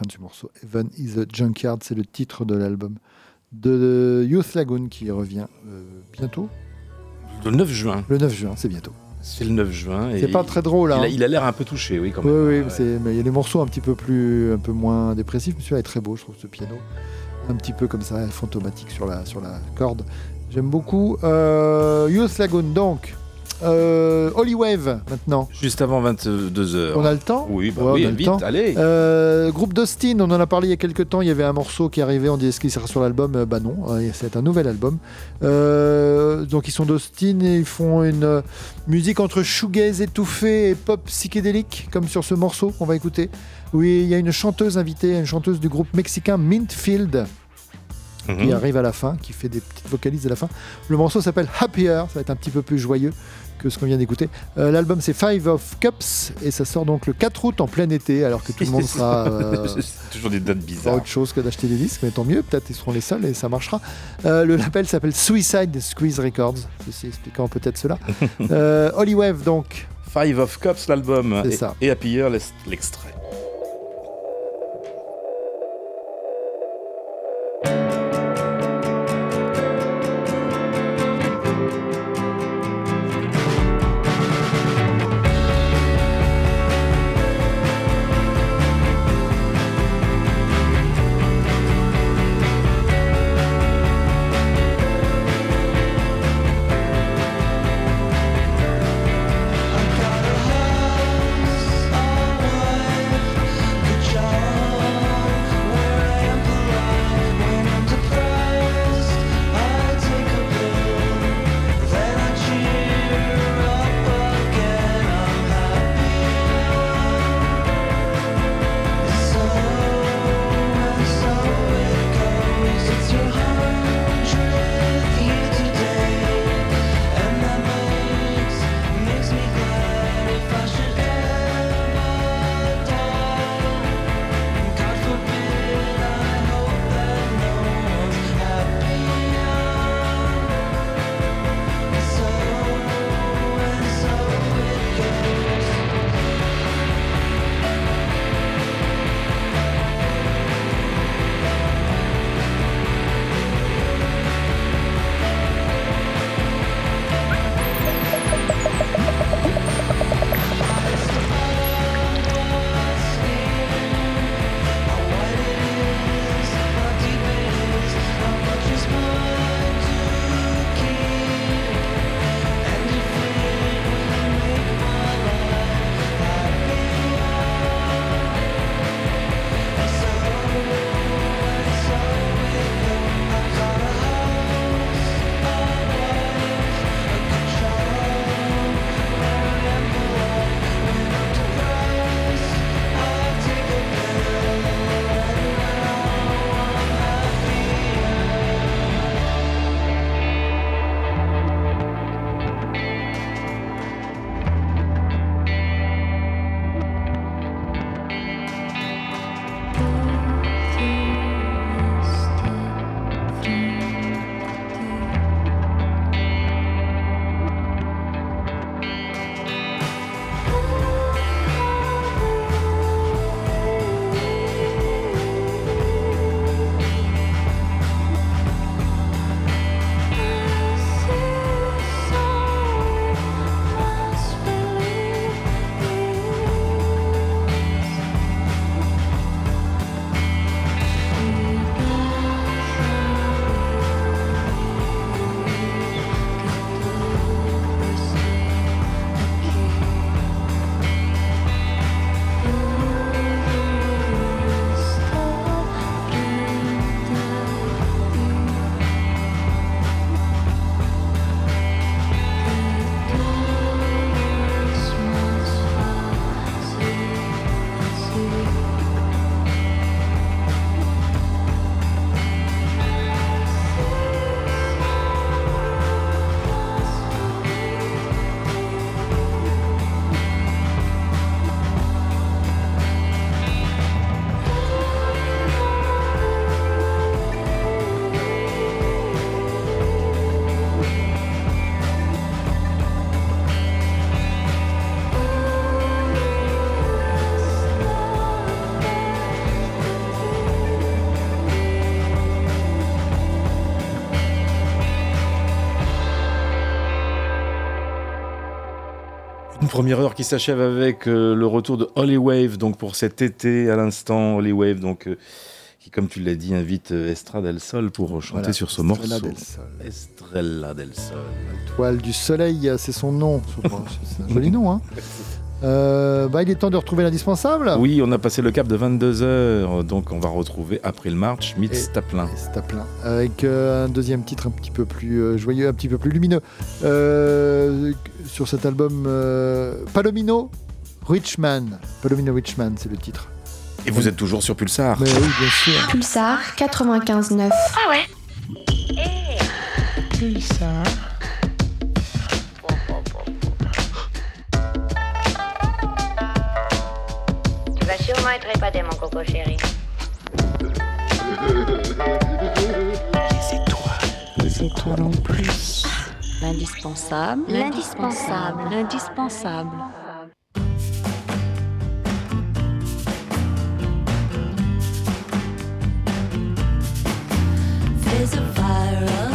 Fin de ce morceau. Heaven is a Junkyard, c'est le titre de l'album de Youth Lagoon qui revient euh, bientôt. Le 9 juin. Le 9 juin, c'est bientôt. C'est le 9 juin. C'est pas très drôle, Il hein. a- il a l'air un peu touché, oui, quand Oui, même. oui, Ouais. mais il y a des morceaux un petit peu plus, un peu moins dépressifs. Mais celui-là est très beau, je trouve, ce piano. Un petit peu comme ça, fantomatique sur la, sur la corde. J'aime beaucoup. Euh, Youth Lagoon, donc. Euh, Holy Wave, maintenant. Juste avant 22h. On a le temps Oui, bah Ouais, oui, on a le vite, temps. allez. Euh, groupe d'Austin, on en a parlé il y a quelques temps. Il y avait un morceau qui arrivait, on dit est-ce qu'il sera sur l'album Euh, Bah non, euh, c'est un nouvel album. Euh, donc ils sont d'Austin et ils font une musique entre shoegaze étouffé et pop psychédélique, comme sur ce morceau qu'on va écouter. Oui, il y a une chanteuse invitée, une chanteuse du groupe mexicain Mintfield. Qui Mhm. arrive à la fin, qui fait des petites vocalises à la fin. Le morceau s'appelle Happier, ça va être un petit peu plus joyeux que ce qu'on vient d'écouter. Euh, L'album c'est Five of Cups et ça sort donc le 4 août en plein été, alors que tout le monde sera euh, toujours des dates bizarres. autre chose que d'acheter des disques, mais tant mieux, peut-être ils seront les seuls et ça marchera. Euh, le label s'appelle Suicide Squeeze Records, ceci expliquant peut-être cela. euh, Holy Wave donc. Five of Cups, l'album. Et- ça. Et Happy Year, l'ex- l'extrait. Première heure qui s'achève avec euh, le retour de Holy Wave, donc pour cet été à l'instant, Holy Wave, donc euh, qui, comme tu l'as dit, invite euh, Estrada del Sol pour chanter Voilà, sur ce Estrella morceau. del Sol. Estrella del Sol. Toile du soleil, c'est son nom. C'est un joli nom, hein. Euh, bah, il est temps de retrouver l'indispensable. Oui, on a passé le cap de 22 heures, donc on va retrouver April March, Et- Mitz Taplin. C'est à plein. Avec euh, un deuxième titre un petit peu plus euh, joyeux, un petit peu plus lumineux. Euh, sur cet album euh, Palomino Richman. Palomino Richman, c'est le titre. Et vous êtes toujours sur Pulsar. Mais oui, bien sûr. Pulsar 95.9. Ah ouais Pulsar. Épaté, mon coco chéri. Les étoiles en plus. L'indispensable. L'indispensable. L'indispensable. There's a fire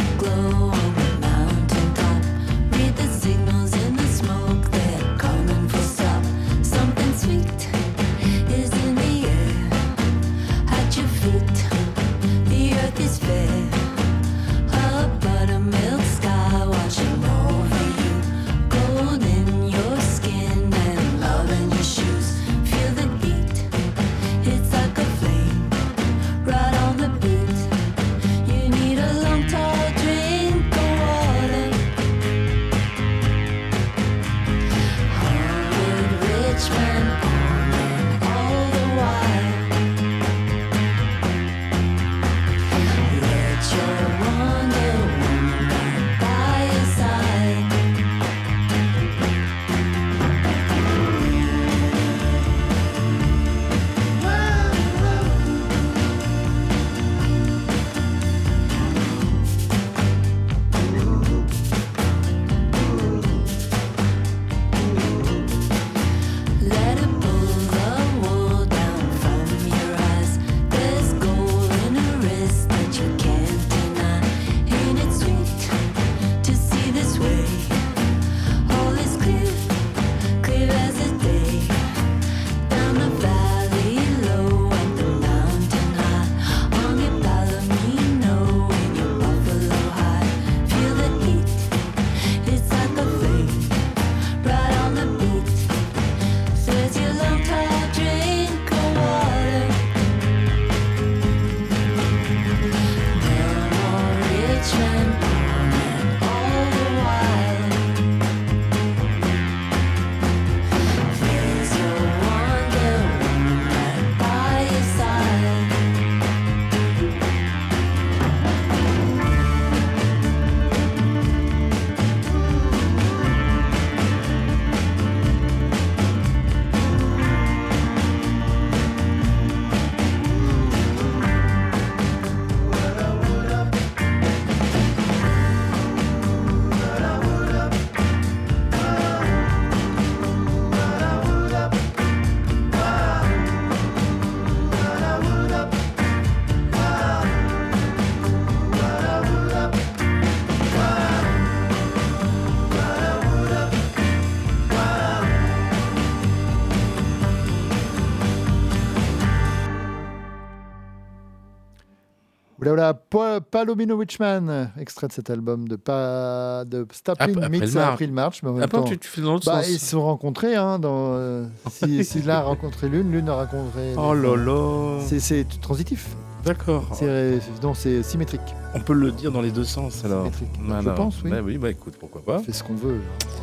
Pa- Palomino Witchman, extrait de cet album de, pa... de Staplin Mix April à March. April March. Mais en même temps, tu- tu fais dans bah, sens. Ils se sont rencontrés. Hein, dans, euh, si si l'un a rencontré l'une, l'une a rencontré. Oh là là. C'est- transitif. D'accord. C'est non, c'est symétrique. On peut le dire dans les deux sens alors. Symétrique. Bah, Je non. pense, oui. Bah oui, bah écoute, pourquoi pas. On fait ce qu'on veut.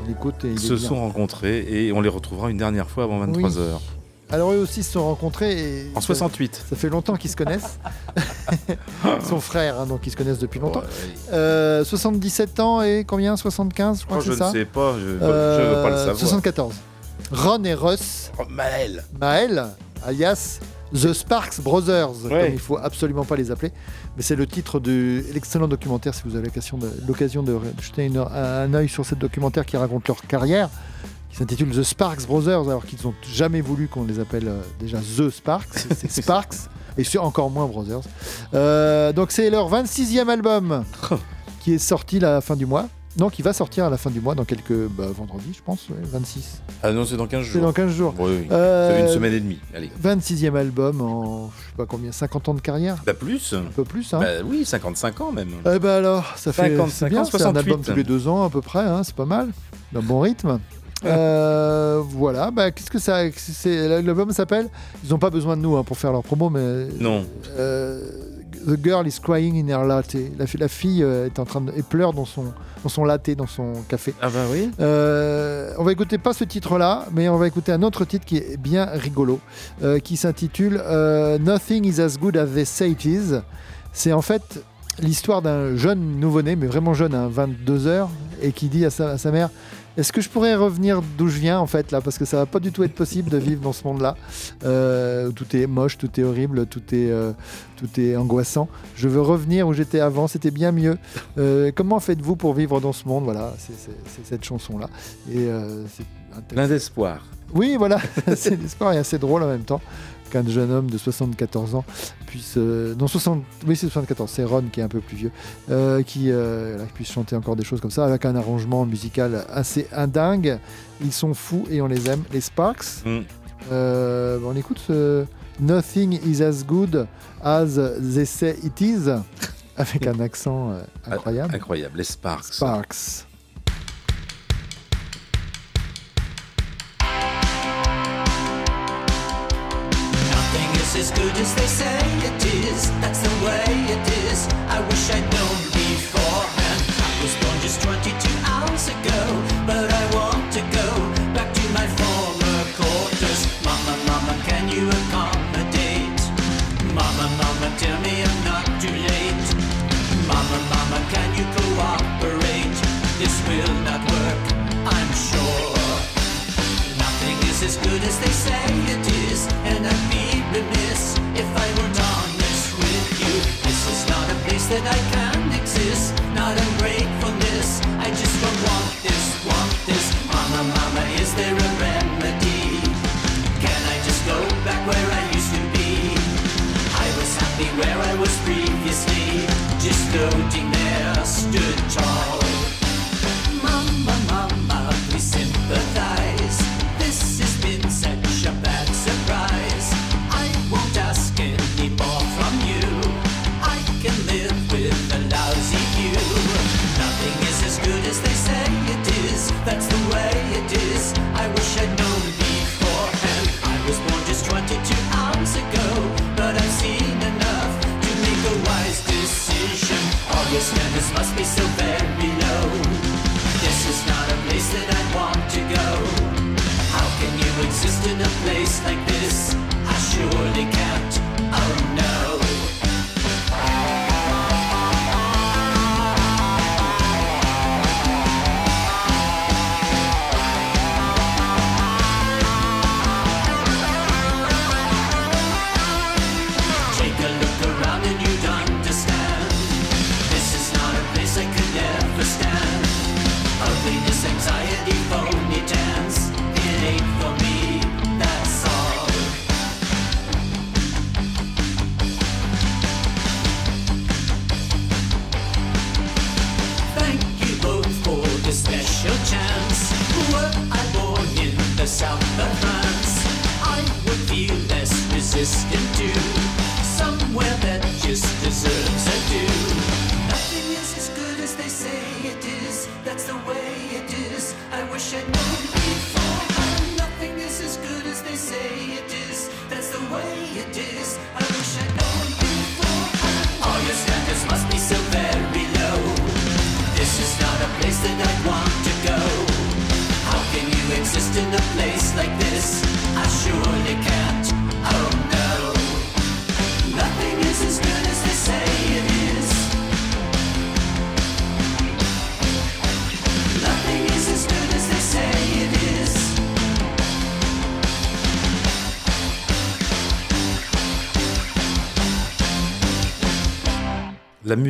On écoute et il est se bien. sont rencontrés et on les retrouvera une dernière fois avant 23 Oui. Alors eux aussi se sont rencontrés. Et En ça- 68. Ça fait longtemps qu'ils se connaissent. Son frère, hein, donc ils se connaissent depuis longtemps. Ouais. Euh, 77 ans et combien? 75 je crois Oh, que je c'est ne ça sais pas, je, je veux Euh, pas le savoir. 74. Ron et Russ. Maël. Maël, alias The Sparks Brothers, Ouais. comme il faut absolument pas les appeler. Mais c'est le titre de l'excellent documentaire, si vous avez l'occasion de, jeter une- un œil sur ce documentaire qui raconte leur carrière, qui s'intitule The Sparks Brothers, alors qu'ils n'ont jamais voulu qu'on les appelle euh, déjà The Sparks, c'est Sparks, et encore moins Brothers. Euh, donc c'est leur 26e album qui est sorti la fin du mois. Non, qui va sortir à la fin du mois, dans quelques. Bah, vendredi, je pense, ouais, 26. Ah non, c'est dans 15 jours. C'est dans 15 jours. Oui, oui. Euh, une semaine et demie. Allez. 26e album en, je sais pas combien, 50 ans de carrière Bah plus. Un peu plus, hein Bah oui, 55 ans même. Eh ben alors, ça fait 55 c'est bien, ans, c'est un 68. album tous les deux ans à peu près, hein, c'est pas mal, d'un bon rythme. Euh, voilà, bah, qu'est-ce que ça, c'est, l'album s'appelle Ils n'ont pas besoin de nous hein, pour faire leur promo, mais Non. euh, The girl is crying in her latte. La, fi- la fille euh, est en train de, et pleure dans son, dans son latte, dans son café. Ah bah oui. Euh, on va écouter pas ce titre-là, mais on va écouter un autre titre qui est bien rigolo, euh, qui s'intitule euh, Nothing is as good as they say it is. C'est en fait l'histoire d'un jeune nouveau-né, mais vraiment jeune, à 22 heures, et qui dit à sa, à sa mère Est-ce que je pourrais revenir d'où je viens, en fait, là? Parce que ça va pas du tout être possible de vivre dans ce monde-là. Euh, tout est moche, tout est horrible, tout est, euh, tout est angoissant. Je veux revenir où j'étais avant, c'était bien mieux. Euh, comment faites-vous pour vivre dans ce monde? Voilà, c'est cette chanson-là. Et. Plein d'espoir. Oui, voilà, c'est l'espoir et assez drôle en même temps qu'un jeune homme de 74 ans puisse. euh, non, 60, oui, c'est 74, c'est Ron qui est un peu plus vieux, euh, qui euh, voilà, puisse chanter encore des choses comme ça avec un arrangement musical assez indingue. Ils sont fous et on les aime. Les Sparks, Mm. on écoute ce Nothing is as good as they say it is avec un accent euh, incroyable. Incroyable. Les Sparks. Sparks. As good as they say it is. That's the way it is. I wish I'd known beforehand. I was born just 22 hours ago, but I want to go back to my former quarters. Mama, mama, can you accommodate? Mama, mama, tell me I'm not too late. Mama, mama, can you cooperate? This will not work, I'm sure. Nothing is as good as they say that I can exist, not ungratefulness. I just don't want this, want this. Mama, mama, is there a remedy? Can I just go back where I used to be? I was happy where I was previously, just floating there, stood tall. So. This is not a place that I want to go. How can you exist in a place like this? I surely can't. biscuit.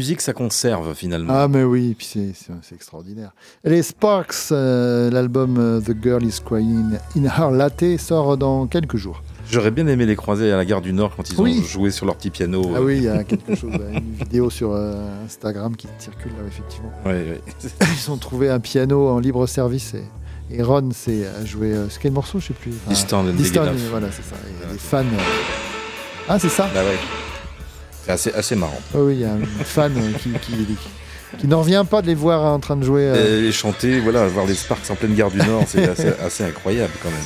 Musique, ça conserve finalement. Ah mais oui, puis c'est- extraordinaire. Les Sparks, euh, l'album euh, The Girl is Crying in Her Latte sort dans quelques jours. J'aurais bien aimé les croiser à la gare du Nord quand ils Oui. ont joué sur leur petit piano. Ah oui, il y a quelque chose, euh, une vidéo sur euh, Instagram qui circule là, effectivement. Ils ont trouvé un piano en libre service et, et Ron s'est joué. euh, c'est quel morceau Je sais plus. Distant and Distant, voilà, c'est ça. Et les fans. euh, Ah, c'est ça Bah ouais. C'est assez, assez marrant. Ah Oui, il y a un fan euh, qui, qui, qui n'en revient pas de les voir en train de jouer. euh, Et chanter, voilà, voir les Sparks en pleine gare du Nord, c'est assez, assez incroyable quand même.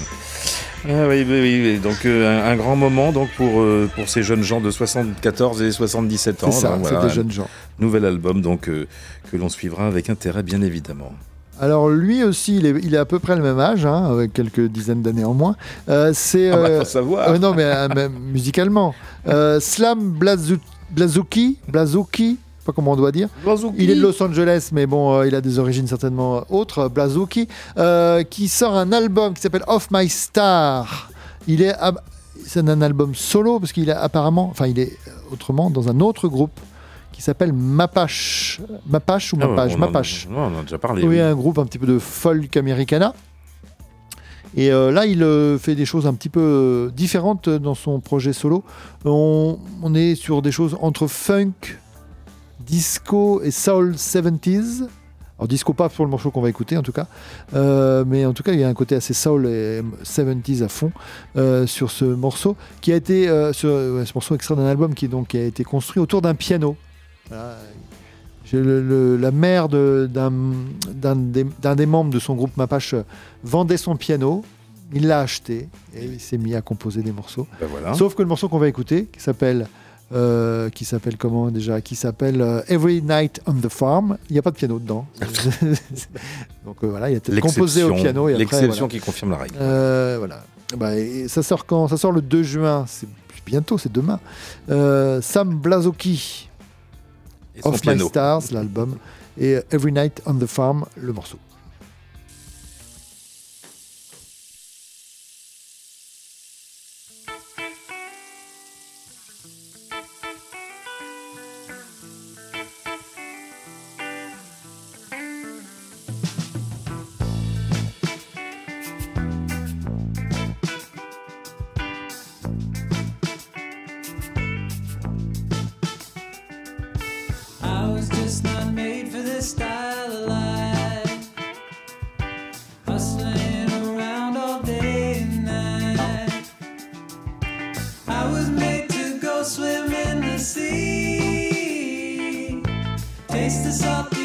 Ah oui, oui, oui, oui. donc euh, un, un grand moment donc pour, euh, pour ces jeunes gens de 74 et 77 ans. C'est ça, Donc, c'est voilà, des jeunes gens. Nouvel album donc euh, que l'on suivra avec intérêt bien évidemment. Alors lui aussi, il est, il est à peu près le même âge, hein, avec quelques dizaines d'années en moins. Euh, c'est Ah bah, euh, faut savoir. euh, non, mais euh, musicalement. Slam Blazu- Blazuki, Blazuki, pas comment on doit dire. Il est de Los Angeles, mais bon, il a des origines certainement autres. Blazuki, qui sort un album qui s'appelle Off My Star. Il est, c'est un album solo parce qu'il est apparemment, enfin, il est autrement dans un autre groupe qui s'appelle Mapache, Mapache ou Ah Mapache, on en a- Mapache. on en a déjà parlé. Oui, oui. un groupe un petit peu de folk americana. Et euh, là, il euh, fait des choses un petit peu euh, différentes dans son projet solo. On, on est sur des choses entre funk, disco et soul 70s. Alors disco pas pour le morceau qu'on va écouter en tout cas, Euh, mais en tout cas il y a un côté assez soul et 70s à fond euh, sur ce morceau qui a été euh, sur, ouais, ce morceau extrait d'un album qui donc qui a été construit autour d'un piano. Voilà. J'ai le- le- la mère d'un des, membres de son groupe Mapache vendait son piano, il l'a acheté et il s'est mis à composer des morceaux. Ben voilà. Sauf que le morceau qu'on va écouter, qui s'appelle euh, qui s'appelle comment déjà Qui s'appelle euh, Every Night on the Farm. Il n'y a pas de piano dedans. Donc euh, voilà, il a peut-être composé au piano. L'exception voilà. qui confirme la règle. Voilà. Bah, et ça sort quand? Ça sort le 2 juin. C'est bientôt, c'est demain. Sam Blazoki. Of My. Stars, l'album. Et Every Night on the Farm, le morceau. I was made to go swim in the sea. Taste the salty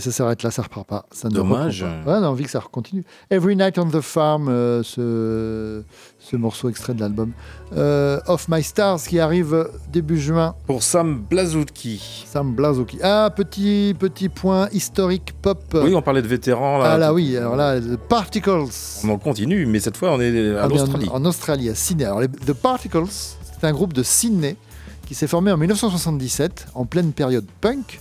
Et ça s'arrête là, ça repart pas. Ça ne Dommage. pas. Ouais, on a envie que ça continue. Every Night on the Farm, euh, ce, ce morceau extrait de l'album. Euh, Off My Stars qui arrive début juin. Pour Sam Blazouki. Sam Blazouki. Ah, petit, petit point historique pop. Oui, on parlait de vétérans. Là, ah là oui, alors là, The Particles. On en continue, mais cette fois on est à Ah, l'Australie. En, en Australie, à Sydney. Alors, les- The Particles, c'est un groupe de Sydney qui s'est formé en 1977, en pleine période punk,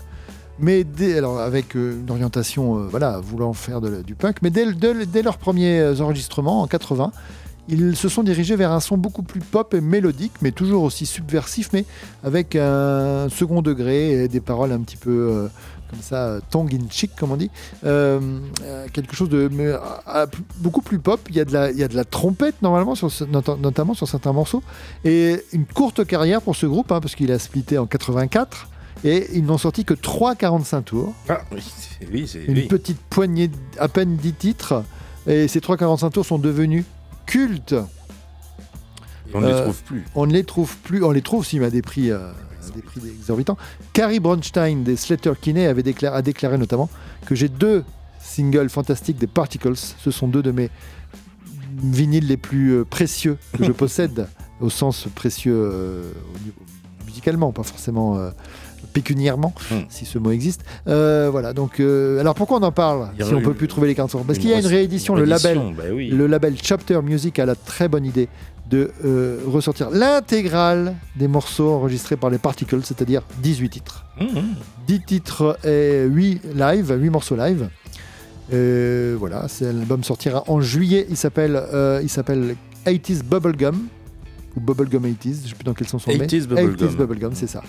mais alors avec euh, une orientation, euh, voilà, voulant faire du punk, mais dès, dès dès leurs premiers euh, enregistrements, en 80, ils se sont dirigés vers un son beaucoup plus pop et mélodique, mais toujours aussi subversif, mais avec un second degré et des paroles un petit peu comme ça, tongue in cheek, comme on dit. Quelque chose de euh, euh, beaucoup plus pop. Il y, a de la, il y a de la trompette, normalement, notamment sur certains morceaux. Et une courte carrière pour ce groupe, hein, parce qu'il a splitté en 84. Et ils n'ont sorti que 3 45 tours. Ah, oui, Une oui. petite poignée, à peine 10 titres. Et ces 3 45 tours sont devenus cultes. On ne les Euh, trouve plus. On ne les trouve plus. On les trouve si, mais à des prix, euh, des prix exorbitants. Carrie Bronstein des Slater Kinney avait déclaré, a déclaré notamment que j'ai deux singles fantastiques des Particles. Ce sont deux de mes vinyles les plus euh, précieux que je possède, au sens précieux euh, musicalement, pas forcément pécuniairement, si ce mot existe. Euh, voilà, donc, euh, alors pourquoi on en parle si on eu peut plus trouver les 40 Parce qu'il y a une réédition, le label, bah oui. le label Chapter Music a la très bonne idée de euh, ressortir l'intégrale des morceaux enregistrés par les Particles, c'est-à-dire 18 titres. Mmh, mmh. 10 titres et 8 live, 8 morceaux live. Voilà, c'est l'album sortira en juillet. Il s'appelle il s'appelle 80s Bubblegum ou Bubblegum 80s, je sais plus dans quel sens on le met. 80s Bubblegum. 80s Bubblegum, c'est ça.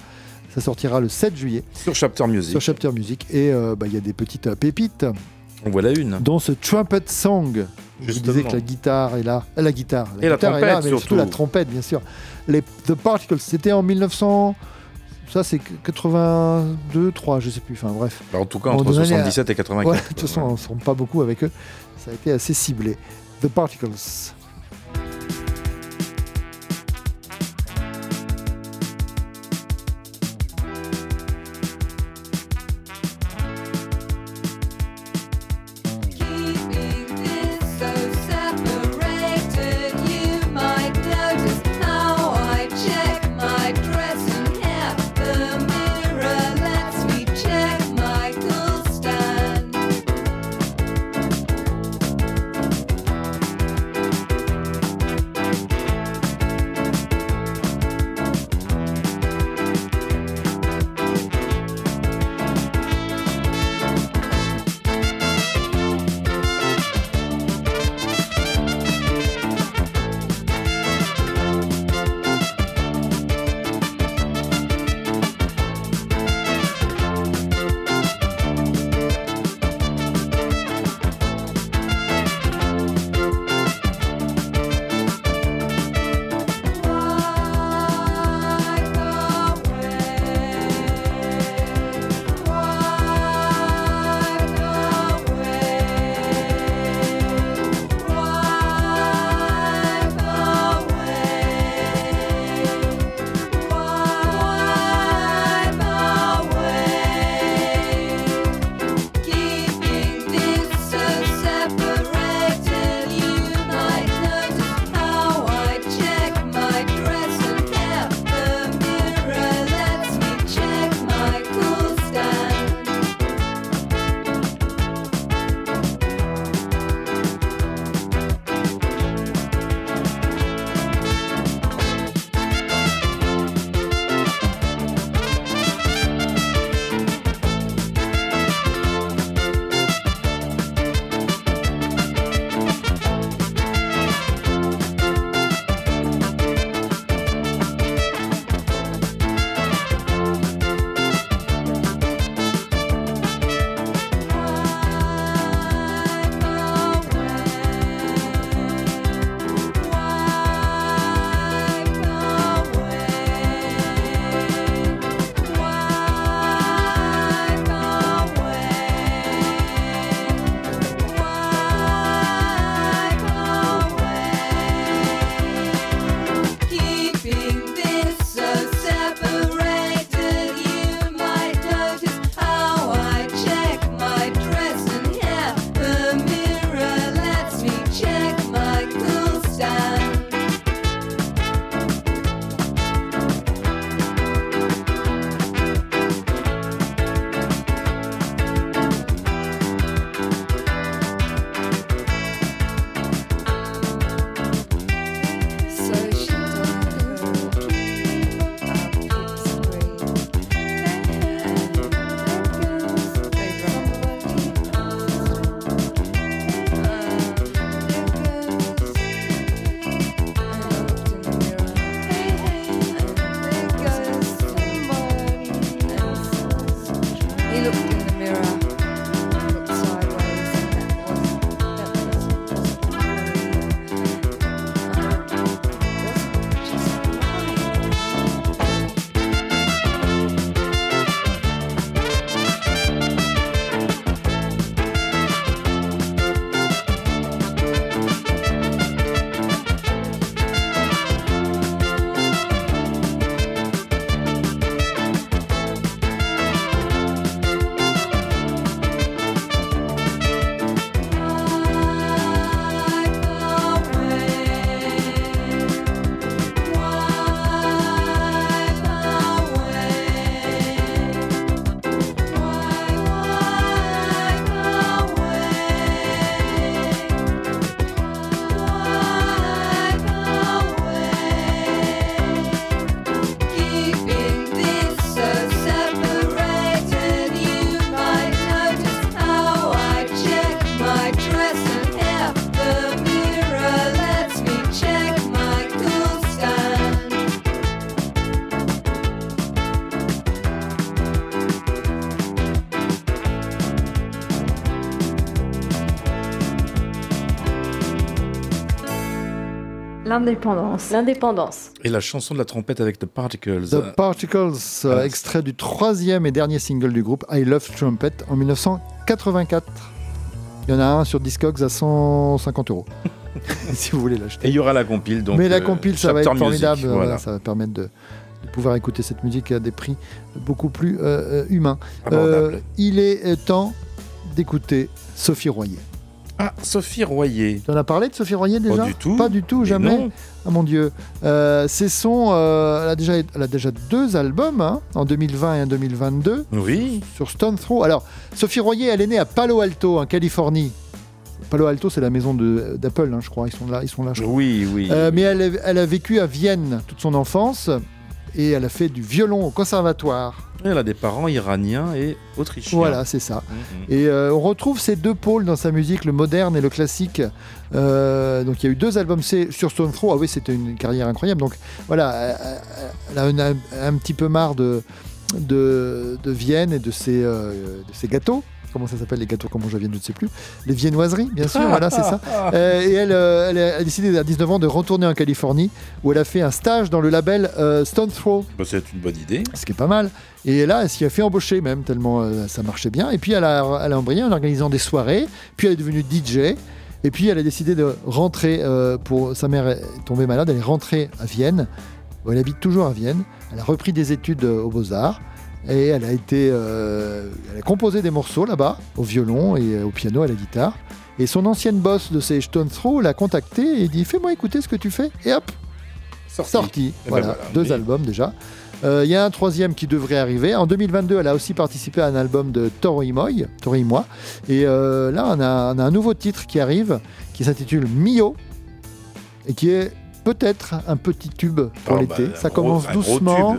Ça sortira le 7 juillet Sur Chapter Music. sur Chapter Music et euh, bah, il y a des petites euh, pépites On voit la une. dont ce trumpet song. Je vous disais que la guitare est là, euh, la guitare, Et la est là, trompette, mais surtout surtout. la trompette bien sûr. Les The Particles, c'était en 1900, ça c'est 82, 3, je sais plus. Enfin bref. Bah, en tout cas, entre donnait à- 77 et 84. Ouais, de toute façon, on ne se rend pas beaucoup avec eux. Ça a été assez ciblé. The Particles. L'indépendance. L'indépendance. Et la chanson de la trompette avec The Particles. The Particles, euh, extrait du troisième et dernier single du groupe I Love Trumpet en 1984. Il y en a un sur Discogs à 150 euros, si vous voulez l'acheter. Et il y aura la compile. Donc, Mais la euh, compile, ça va être Music, formidable. voilà. voilà, ça va permettre de, de pouvoir écouter cette musique à des prix beaucoup plus euh, humains. Euh, il est temps d'écouter Sophie Royer. Ah, Sophie Royer. Tu en as parlé de Sophie Royer déjà du tout. Pas du tout, Mais jamais. non. Ah mon Dieu. Euh, c'est son. euh, elle, a déjà, elle a déjà deux albums, hein, en 2020 et en 2022. Oui. Sur Stone Throw. Alors, Sophie Royer, elle est née à Palo Alto, en Californie. Palo Alto, c'est la maison de- d'Apple, hein, je crois. Ils sont là, ils sont là je crois. Oui, oui. Euh, mais elle, elle a vécu à Vienne toute son enfance et elle a fait du violon au conservatoire. Elle a des parents iraniens et autrichiens. Voilà, c'est ça. Mhm. Et euh, on retrouve ces deux pôles dans sa musique, le moderne et le classique. Euh, donc il y a eu deux albums C sur Stone Throw. Ah oui, c'était une carrière incroyable. Donc voilà, euh, elle a un, un- un petit peu marre de, de, de Vienne et de ses, euh, de ses gâteaux. Comment ça s'appelle les gâteaux Comment je viens, je ne sais plus. Les viennoiseries, bien sûr, voilà, c'est ça. Euh, et elle, euh, elle a, a décidé à 19 ans de retourner en Californie où elle a fait un stage dans le label euh, Stone Throw Bah, c'est une bonne idée. ce qui est pas mal. Et là, elle s'y a fait embaucher même, tellement euh, ça marchait bien. Et puis elle a, elle a embrayé en organisant des soirées. Puis elle est devenue DJ. Et puis elle a décidé de rentrer, euh, pour sa mère est tombée malade, elle est rentrée à Vienne. où Elle habite toujours à Vienne. Elle a repris des études euh, aux Beaux-Arts. Et elle a été, euh, elle a composé des morceaux là-bas, au violon et euh, au piano, à la guitare. Et son ancienne boss de ces Stone Throw l'a contacté et dit Fais-moi écouter ce que tu fais. Et hop, sorti. Et ben Voilà, deux Mais- albums déjà. Euh, Il y a un troisième qui devrait arriver. En 2022, elle a aussi participé à un album de Toro Imoy, Toro et euh, là, on a, on a un nouveau titre qui arrive, qui s'intitule Mio, et qui est peut-être un petit tube pour Ah, l'été. bah, Ça commence gros doucement.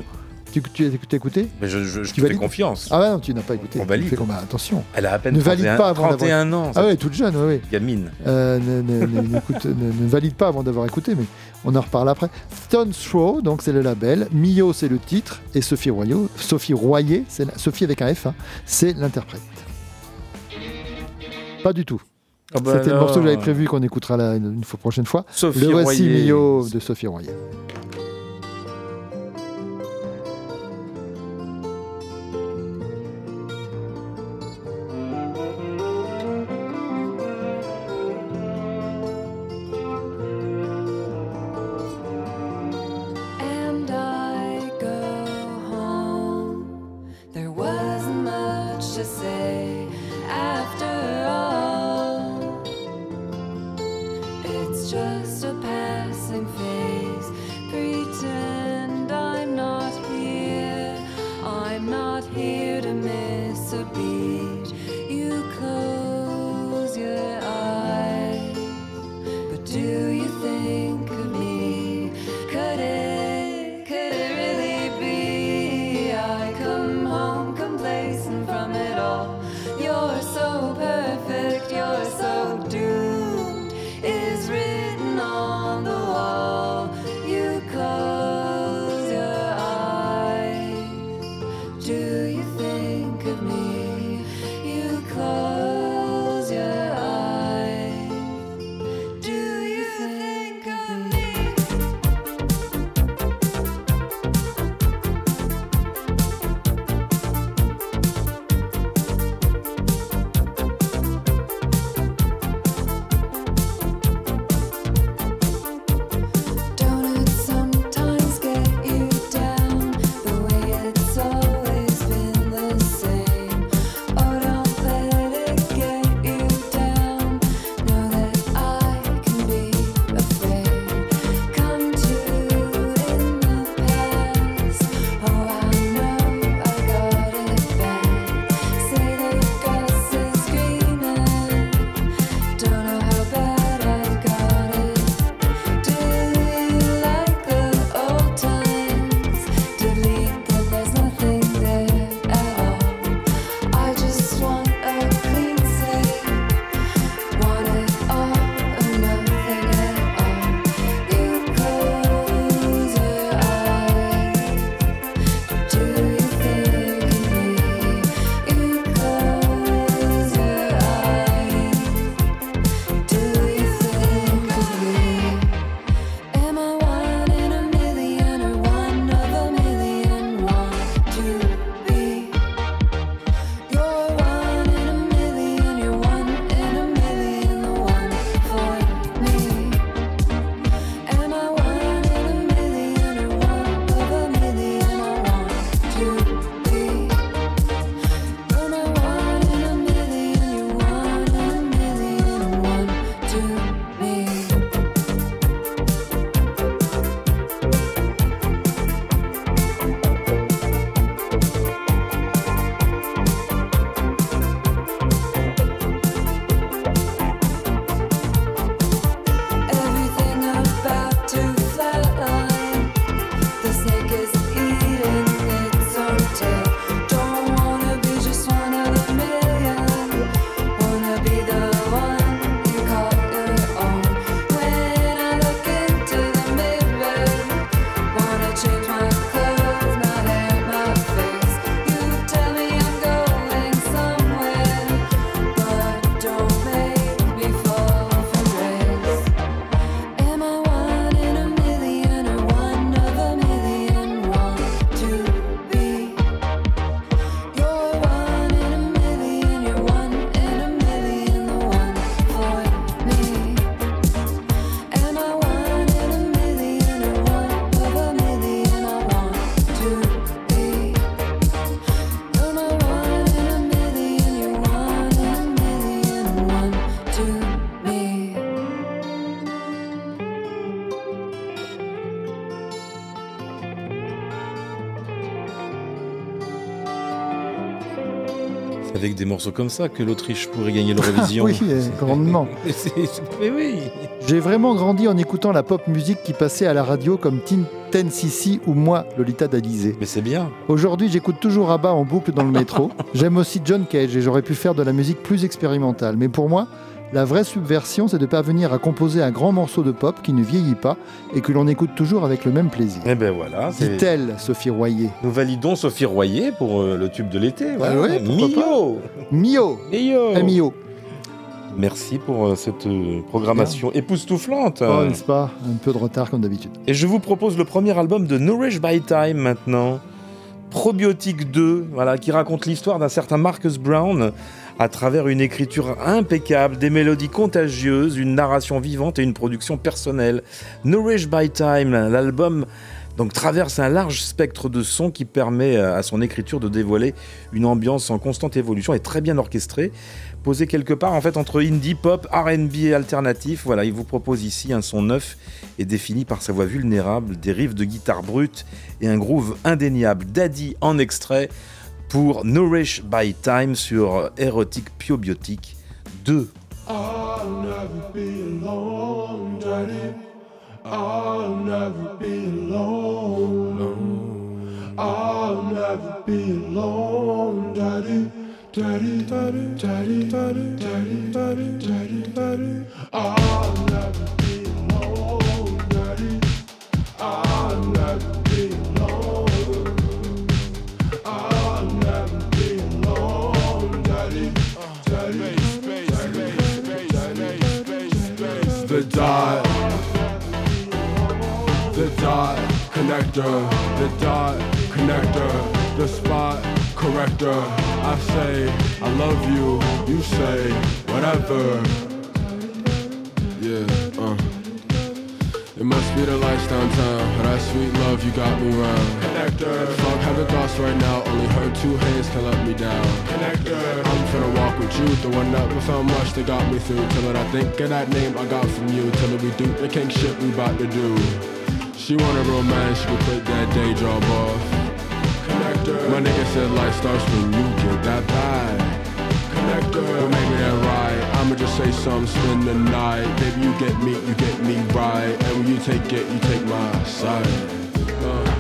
Tu, as écouté Mais je, je, je Tu fais confiance. Ah ouais, non, tu n'as pas écouté. On valide. Attention. Elle a à peine ne valide 31 pas avant d'avoir- 31 ans. Ah ouais, toute jeune, oui. oui. Gamine. Euh, ne, ne- ne- n'écoute- ne- ne valide pas avant d'avoir écouté, mais on en reparle après. Stone Throw, donc c'est le label. Mio, c'est le titre. Et Sophie Royer, Sophie Royer, c'est la- Sophie avec un F, hein, c'est l'interprète. Pas du tout. Ah bah C'était le morceau que j'avais prévu qu'on écoutera la- une fois prochaine fois. Sophie le voici Royer. Mio de Sophie Royer. Des morceaux comme ça que l'Autriche pourrait gagner l'Eurovision. oui, euh, grandement. Mais, oui. J'ai vraiment grandi en écoutant la pop musique qui passait à la radio comme Tin Ten Sissi ou moi, Lolita d'Alizé. Mais c'est bien. Aujourd'hui, j'écoute toujours Abba en boucle dans le métro. J'aime aussi John Cage et j'aurais pu faire de la musique plus expérimentale. Mais pour moi, la vraie subversion, c'est de parvenir à composer un grand morceau de pop qui ne vieillit pas et que l'on écoute toujours avec le même plaisir. Eh ben voilà. c'est- Dit-elle, Sophie Royer. Nous validons Sophie Royer pour euh, le tube de l'été. Voilà. pourquoi Mio. Mio Mio. Mio. Merci pour euh, cette euh, programmation époustouflante. Oh, n'est-ce pas? Un peu de retard comme d'habitude. Et je vous propose le premier album de Nourish by Time maintenant. Probiotique 2, voilà, qui raconte l'histoire d'un certain Marcus Brown à travers une écriture impeccable, des mélodies contagieuses, une narration vivante et une production personnelle. Nourish by Time, l'album donc traverse un large spectre de sons qui permet euh, à son écriture de dévoiler une ambiance en constante évolution et très bien orchestrée, posée quelque part en fait entre indie, pop, R&B et alternatif. Voilà, il vous propose ici un son neuf et défini par sa voix vulnérable, des riffs de guitare brute et un groove indéniable. Daddy en extrait pour Nourish by Time sur Erotic Probiotic 2. I'll never be alone, Daddy. I'll never be alone. I'll never be alone, Daddy. Daddy, daddy, daddy, daddy, daddy, daddy, daddy, daddy. I'll never be alone, Daddy. I'll never be the dot, the dot connector, the dot connector, the spot corrector. I say I love you, you say whatever. It must be the lights downtown. but That sweet love, you got me round. Connector. Fuck having thoughts right now. Only her two hands can let me down. Connector. I'm finna walk with you. The one that so much that got me through. Till it I think of that name I got from you. Till it we do the king shit we bout to do. She want wanted romance, she could quit that day job off. Connector. My nigga said life starts when you get that bag. Connector. Well, maybe that right. I'ma just say something, spend the night. Baby, you get me, you get me right. And when you take it, you take my side. Uh,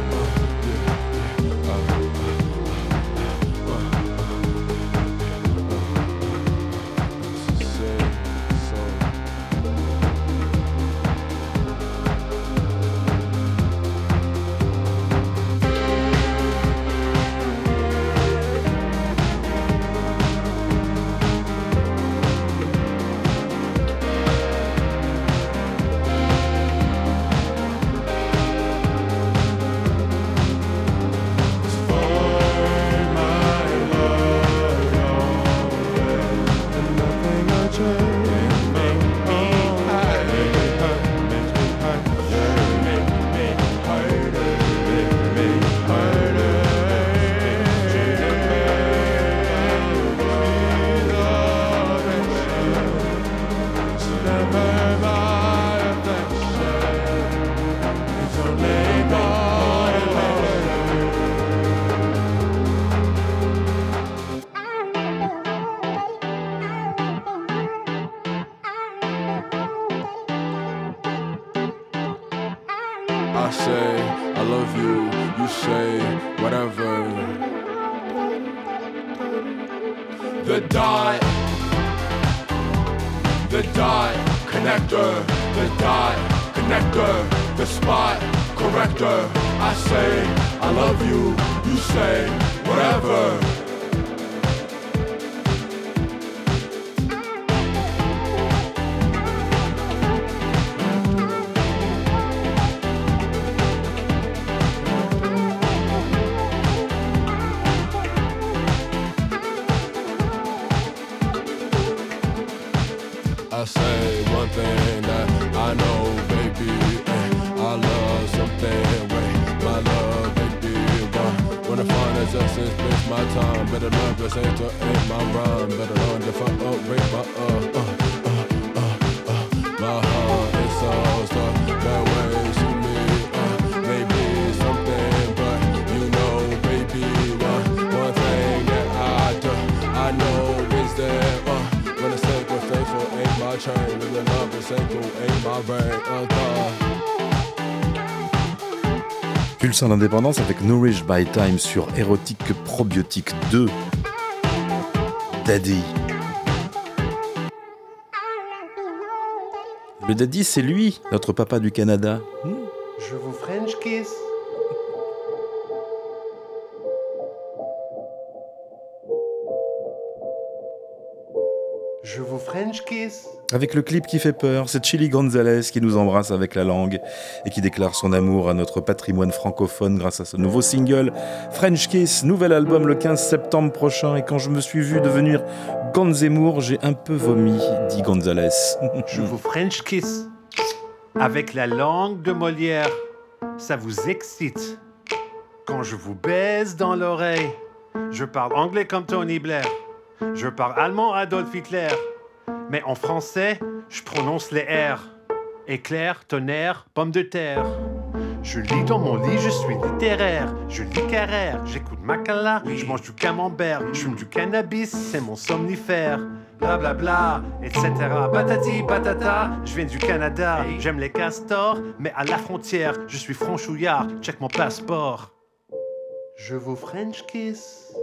Pulsar l'indépendance avec Nourish by Time sur Érotique Probiotique 2. Daddy. Le Daddy, c'est lui, notre papa du Canada. Avec le clip qui fait peur, c'est Chili Gonzalez qui nous embrasse avec la langue et qui déclare son amour à notre patrimoine francophone grâce à ce nouveau single French Kiss, nouvel album le 15 septembre prochain. Et quand je me suis vu devenir Gonzemmour, j'ai un peu vomi, dit Gonzalez. Je vous French kiss. Avec la langue de Molière, ça vous excite. Quand je vous baise dans l'oreille, je parle anglais comme Tony Blair. Je parle allemand Adolf Hitler. Mais en français, je prononce les R. Éclair, tonnerre, pomme de terre. Je lis dans mon lit, je suis littéraire. Je lis Carrère, j'écoute Macala, je mange du camembert, je fume du cannabis, c'est mon somnifère. Bla bla bla, etc. Patati patata, je viens du Canada. J'aime les castors, mais à la frontière, je suis franchouillard. Check mon passeport. Je vous French kiss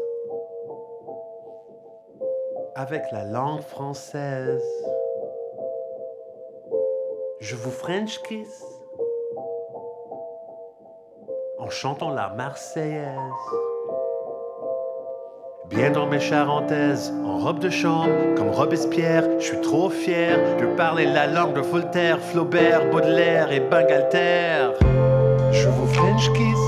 avec la langue française. Je vous French kiss en chantant la Marseillaise. Bien dans mes charentaises, en robe de chambre, comme Robespierre, je suis trop fier de parler la langue de Voltaire, Flaubert, Baudelaire et Bangalter. Je vous French kiss.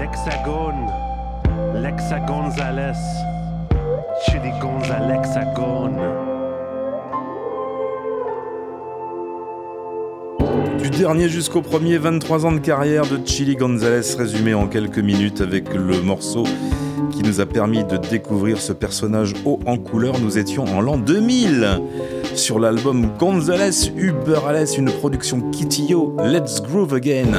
L'hexagone, l'hexagonzales, Chili Gonzalexagone. Du dernier jusqu'au premier, 23 ans de carrière de Chili Gonzalez résumé en quelques minutes avec le morceau qui nous a permis de découvrir ce personnage haut en couleur. Nous étions en l'an 2000 sur l'album Gonzalez Uber Alice, une production Kitio, Let's Groove Again.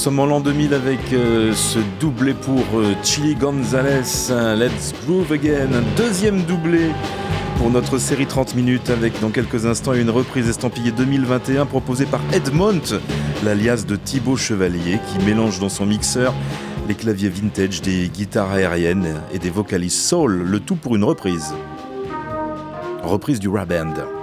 sommes en l'an 2000 avec euh, ce doublé pour euh, Chili Gonzalez, Let's Groove Again, un deuxième doublé pour notre série 30 minutes avec dans quelques instants une reprise estampillée 2021 proposée par Edmont, l'alias de Thibaut Chevalier qui mélange dans son mixeur les claviers vintage des guitares aériennes et des vocalistes soul, le tout pour une reprise. Reprise du Raband.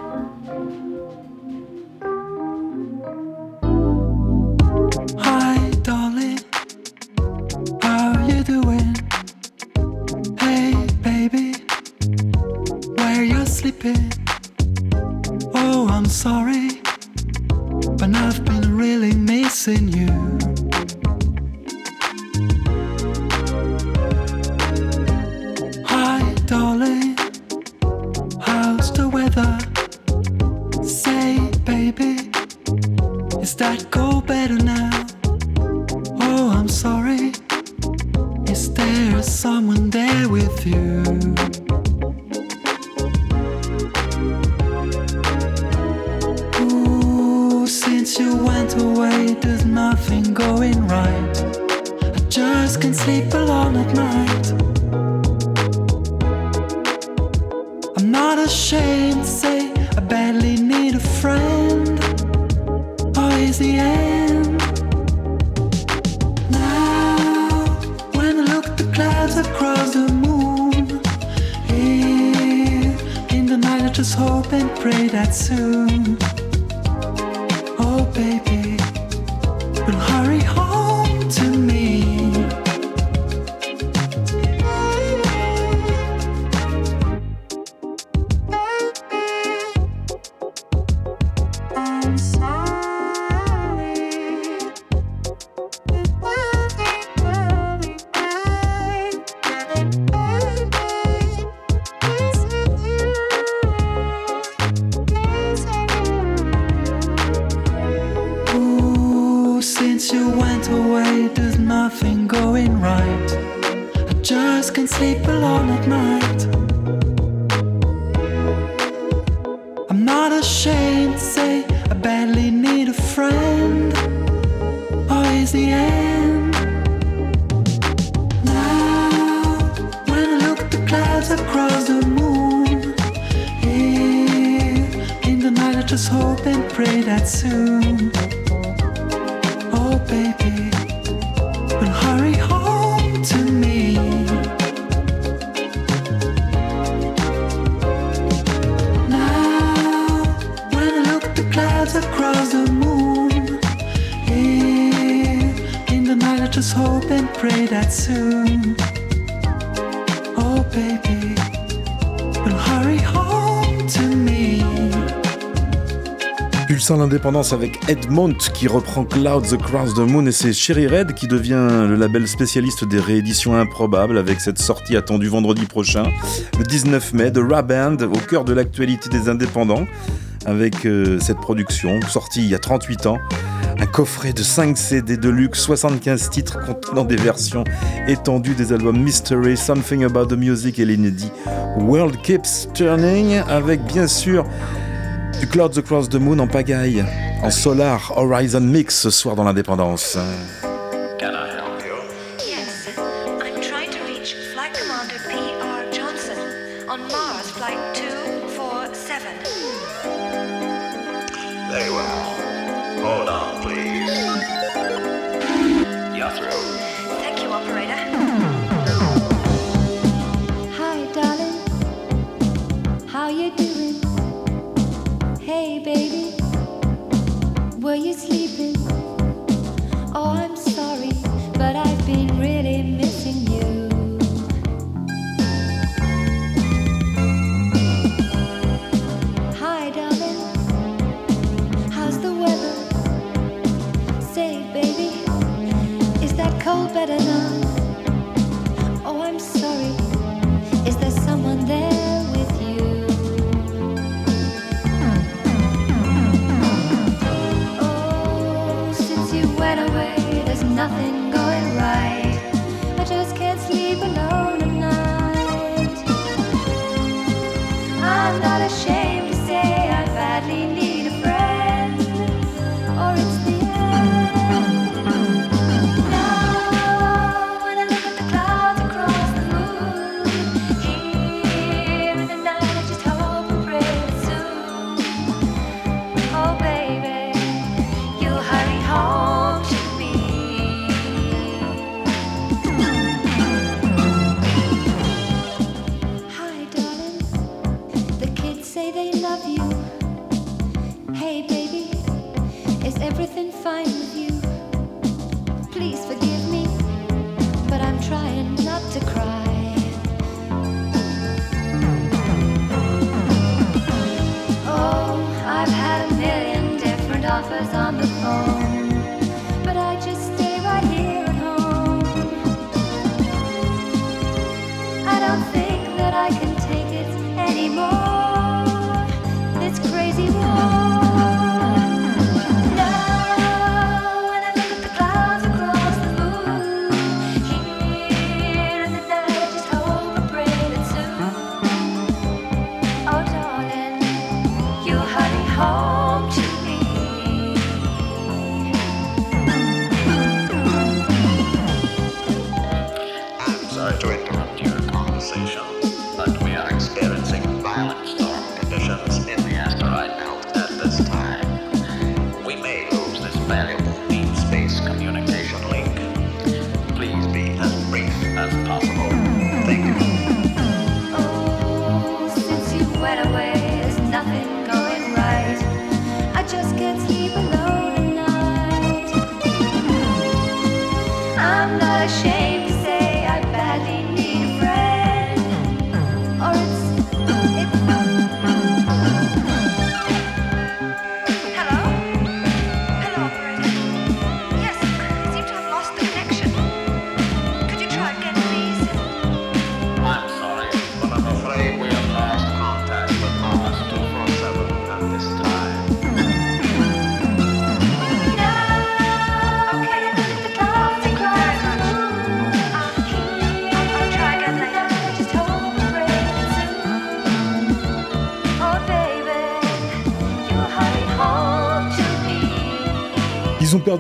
Is the end. Now, when I look at the clouds across the moon, here in the night, I just hope and pray that soon. Oh, baby. indépendance avec Edmont qui reprend Clouds Across the Moon et c'est Sherry Red qui devient le label spécialiste des rééditions improbables avec cette sortie attendue vendredi prochain, le 19 mai, de Raband au cœur de l'actualité des indépendants avec euh, cette production sortie il y a 38 ans. Un coffret de 5 CD de luxe, 75 titres contenant des versions étendues des albums Mystery, Something About the Music et l'inédit World Keeps Turning, avec bien sûr du Clouds Across the Moon en pagaille, en Solar Horizon Mix ce soir dans l'indépendance.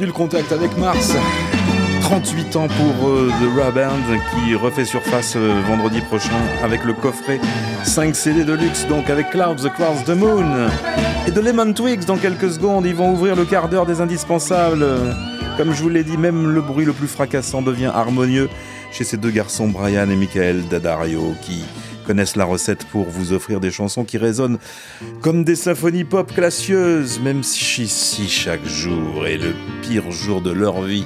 Le contact avec Mars. 38 ans pour euh, The Raw Band qui refait surface euh, vendredi prochain avec le coffret 5 CD de luxe, donc avec Clouds Across the Moon et de Lemon Twigs dans quelques secondes. Ils vont ouvrir le quart d'heure des indispensables. Comme je vous l'ai dit, même le bruit le plus fracassant devient harmonieux chez ces deux garçons, Brian et Michael Dadario, qui connaissent la recette pour vous offrir des chansons qui résonnent comme des symphonies pop classieuses, même si chaque jour est le pire jour de leur vie.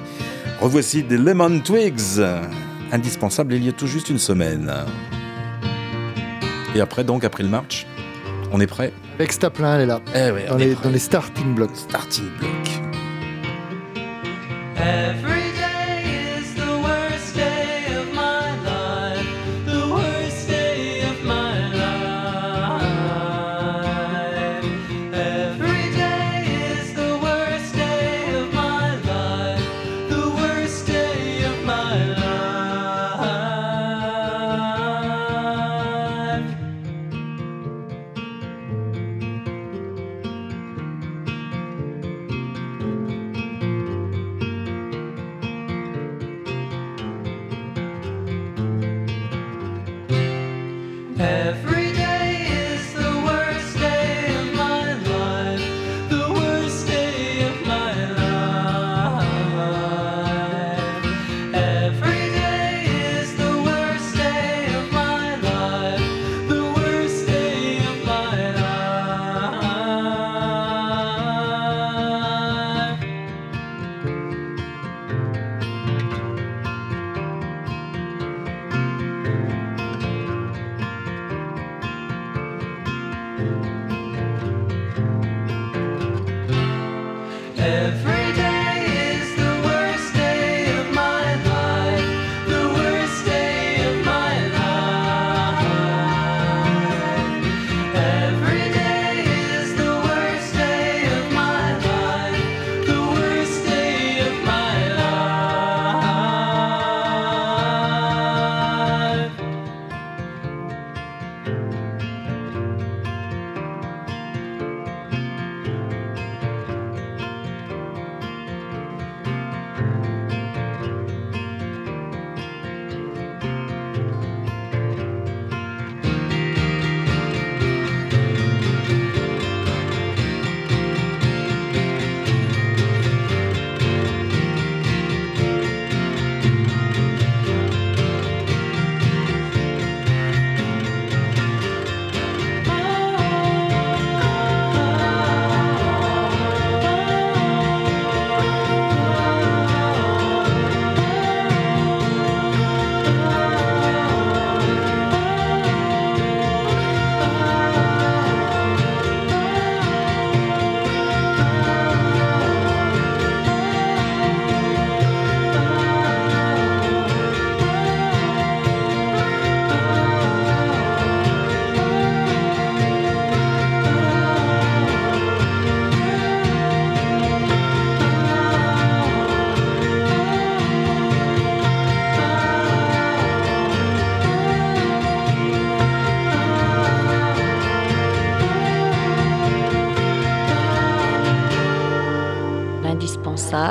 Revoici des Lemon Twigs, indispensables il y a tout juste une semaine. Et après donc, après le match, on est prêt? Avec Staplin, elle est là. Eh ouais, dans, on est les, prêt. dans les starting blocks. Starting blocks.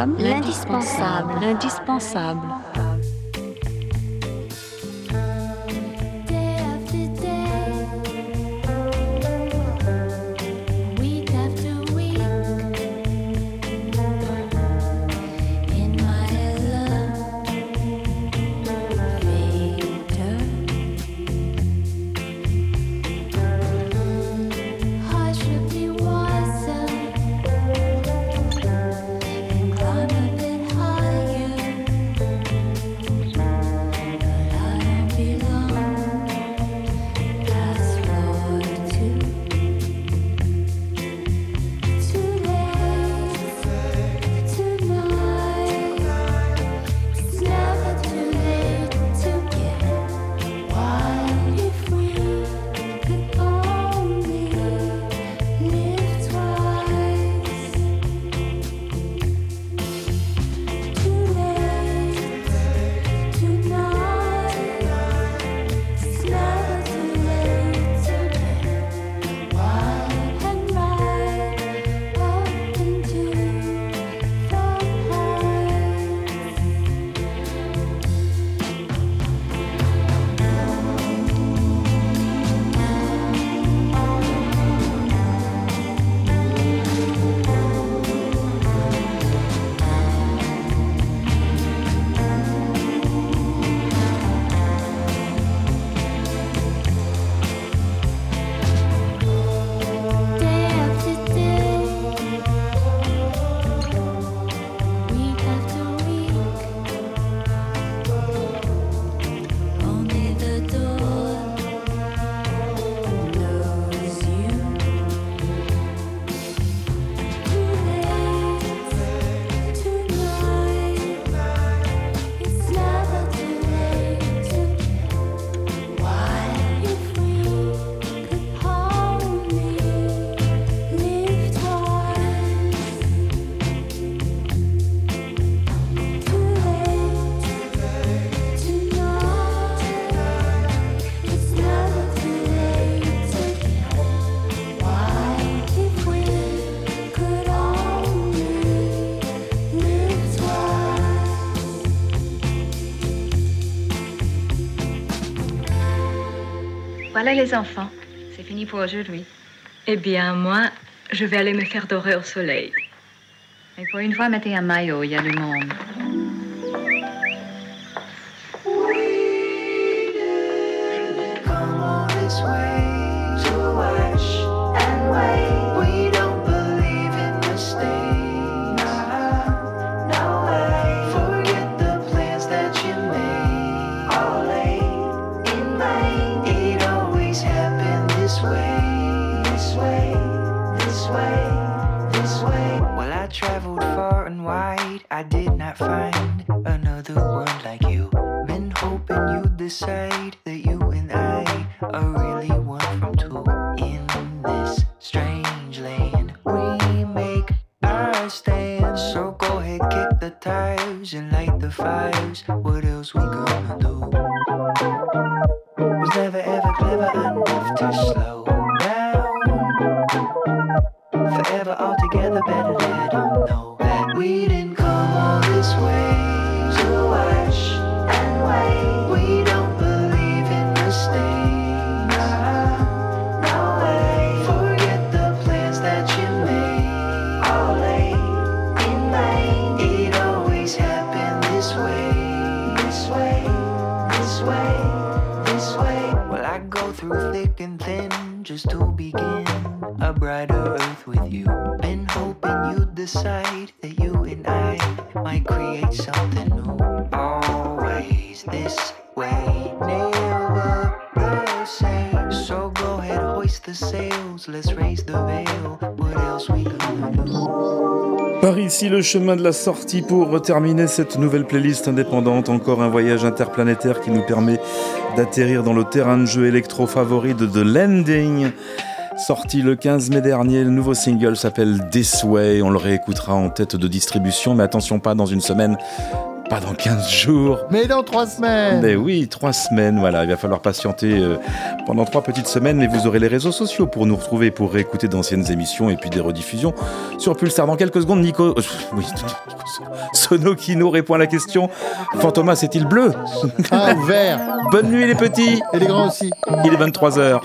L'indispensable. L'indispensable. Voilà les enfants. C'est fini pour aujourd'hui. Eh bien, moi, je vais aller me faire dorer au soleil. Et pour une fois, mettez un maillot, il y a du monde. Le chemin de la sortie pour terminer cette nouvelle playlist indépendante. Encore un voyage interplanétaire qui nous permet d'atterrir dans le terrain de jeu électro favori de The Landing. Sorti le 15 mai dernier, le nouveau single s'appelle This Way. On le réécoutera en tête de distribution, mais attention pas dans une semaine pas dans 15 jours. Mais dans 3 semaines Mais oui, 3 semaines, voilà. Il va falloir patienter euh, pendant trois petites semaines, mais vous aurez les réseaux sociaux pour nous retrouver, pour réécouter d'anciennes émissions et puis des rediffusions sur Pulsar. Dans quelques secondes, Nico. euh, oui, Sono qui nous répond à la question Fantomas est-il bleu? Ah, vert. Bonne nuit, les petits. Et les grands aussi. Il est 23h.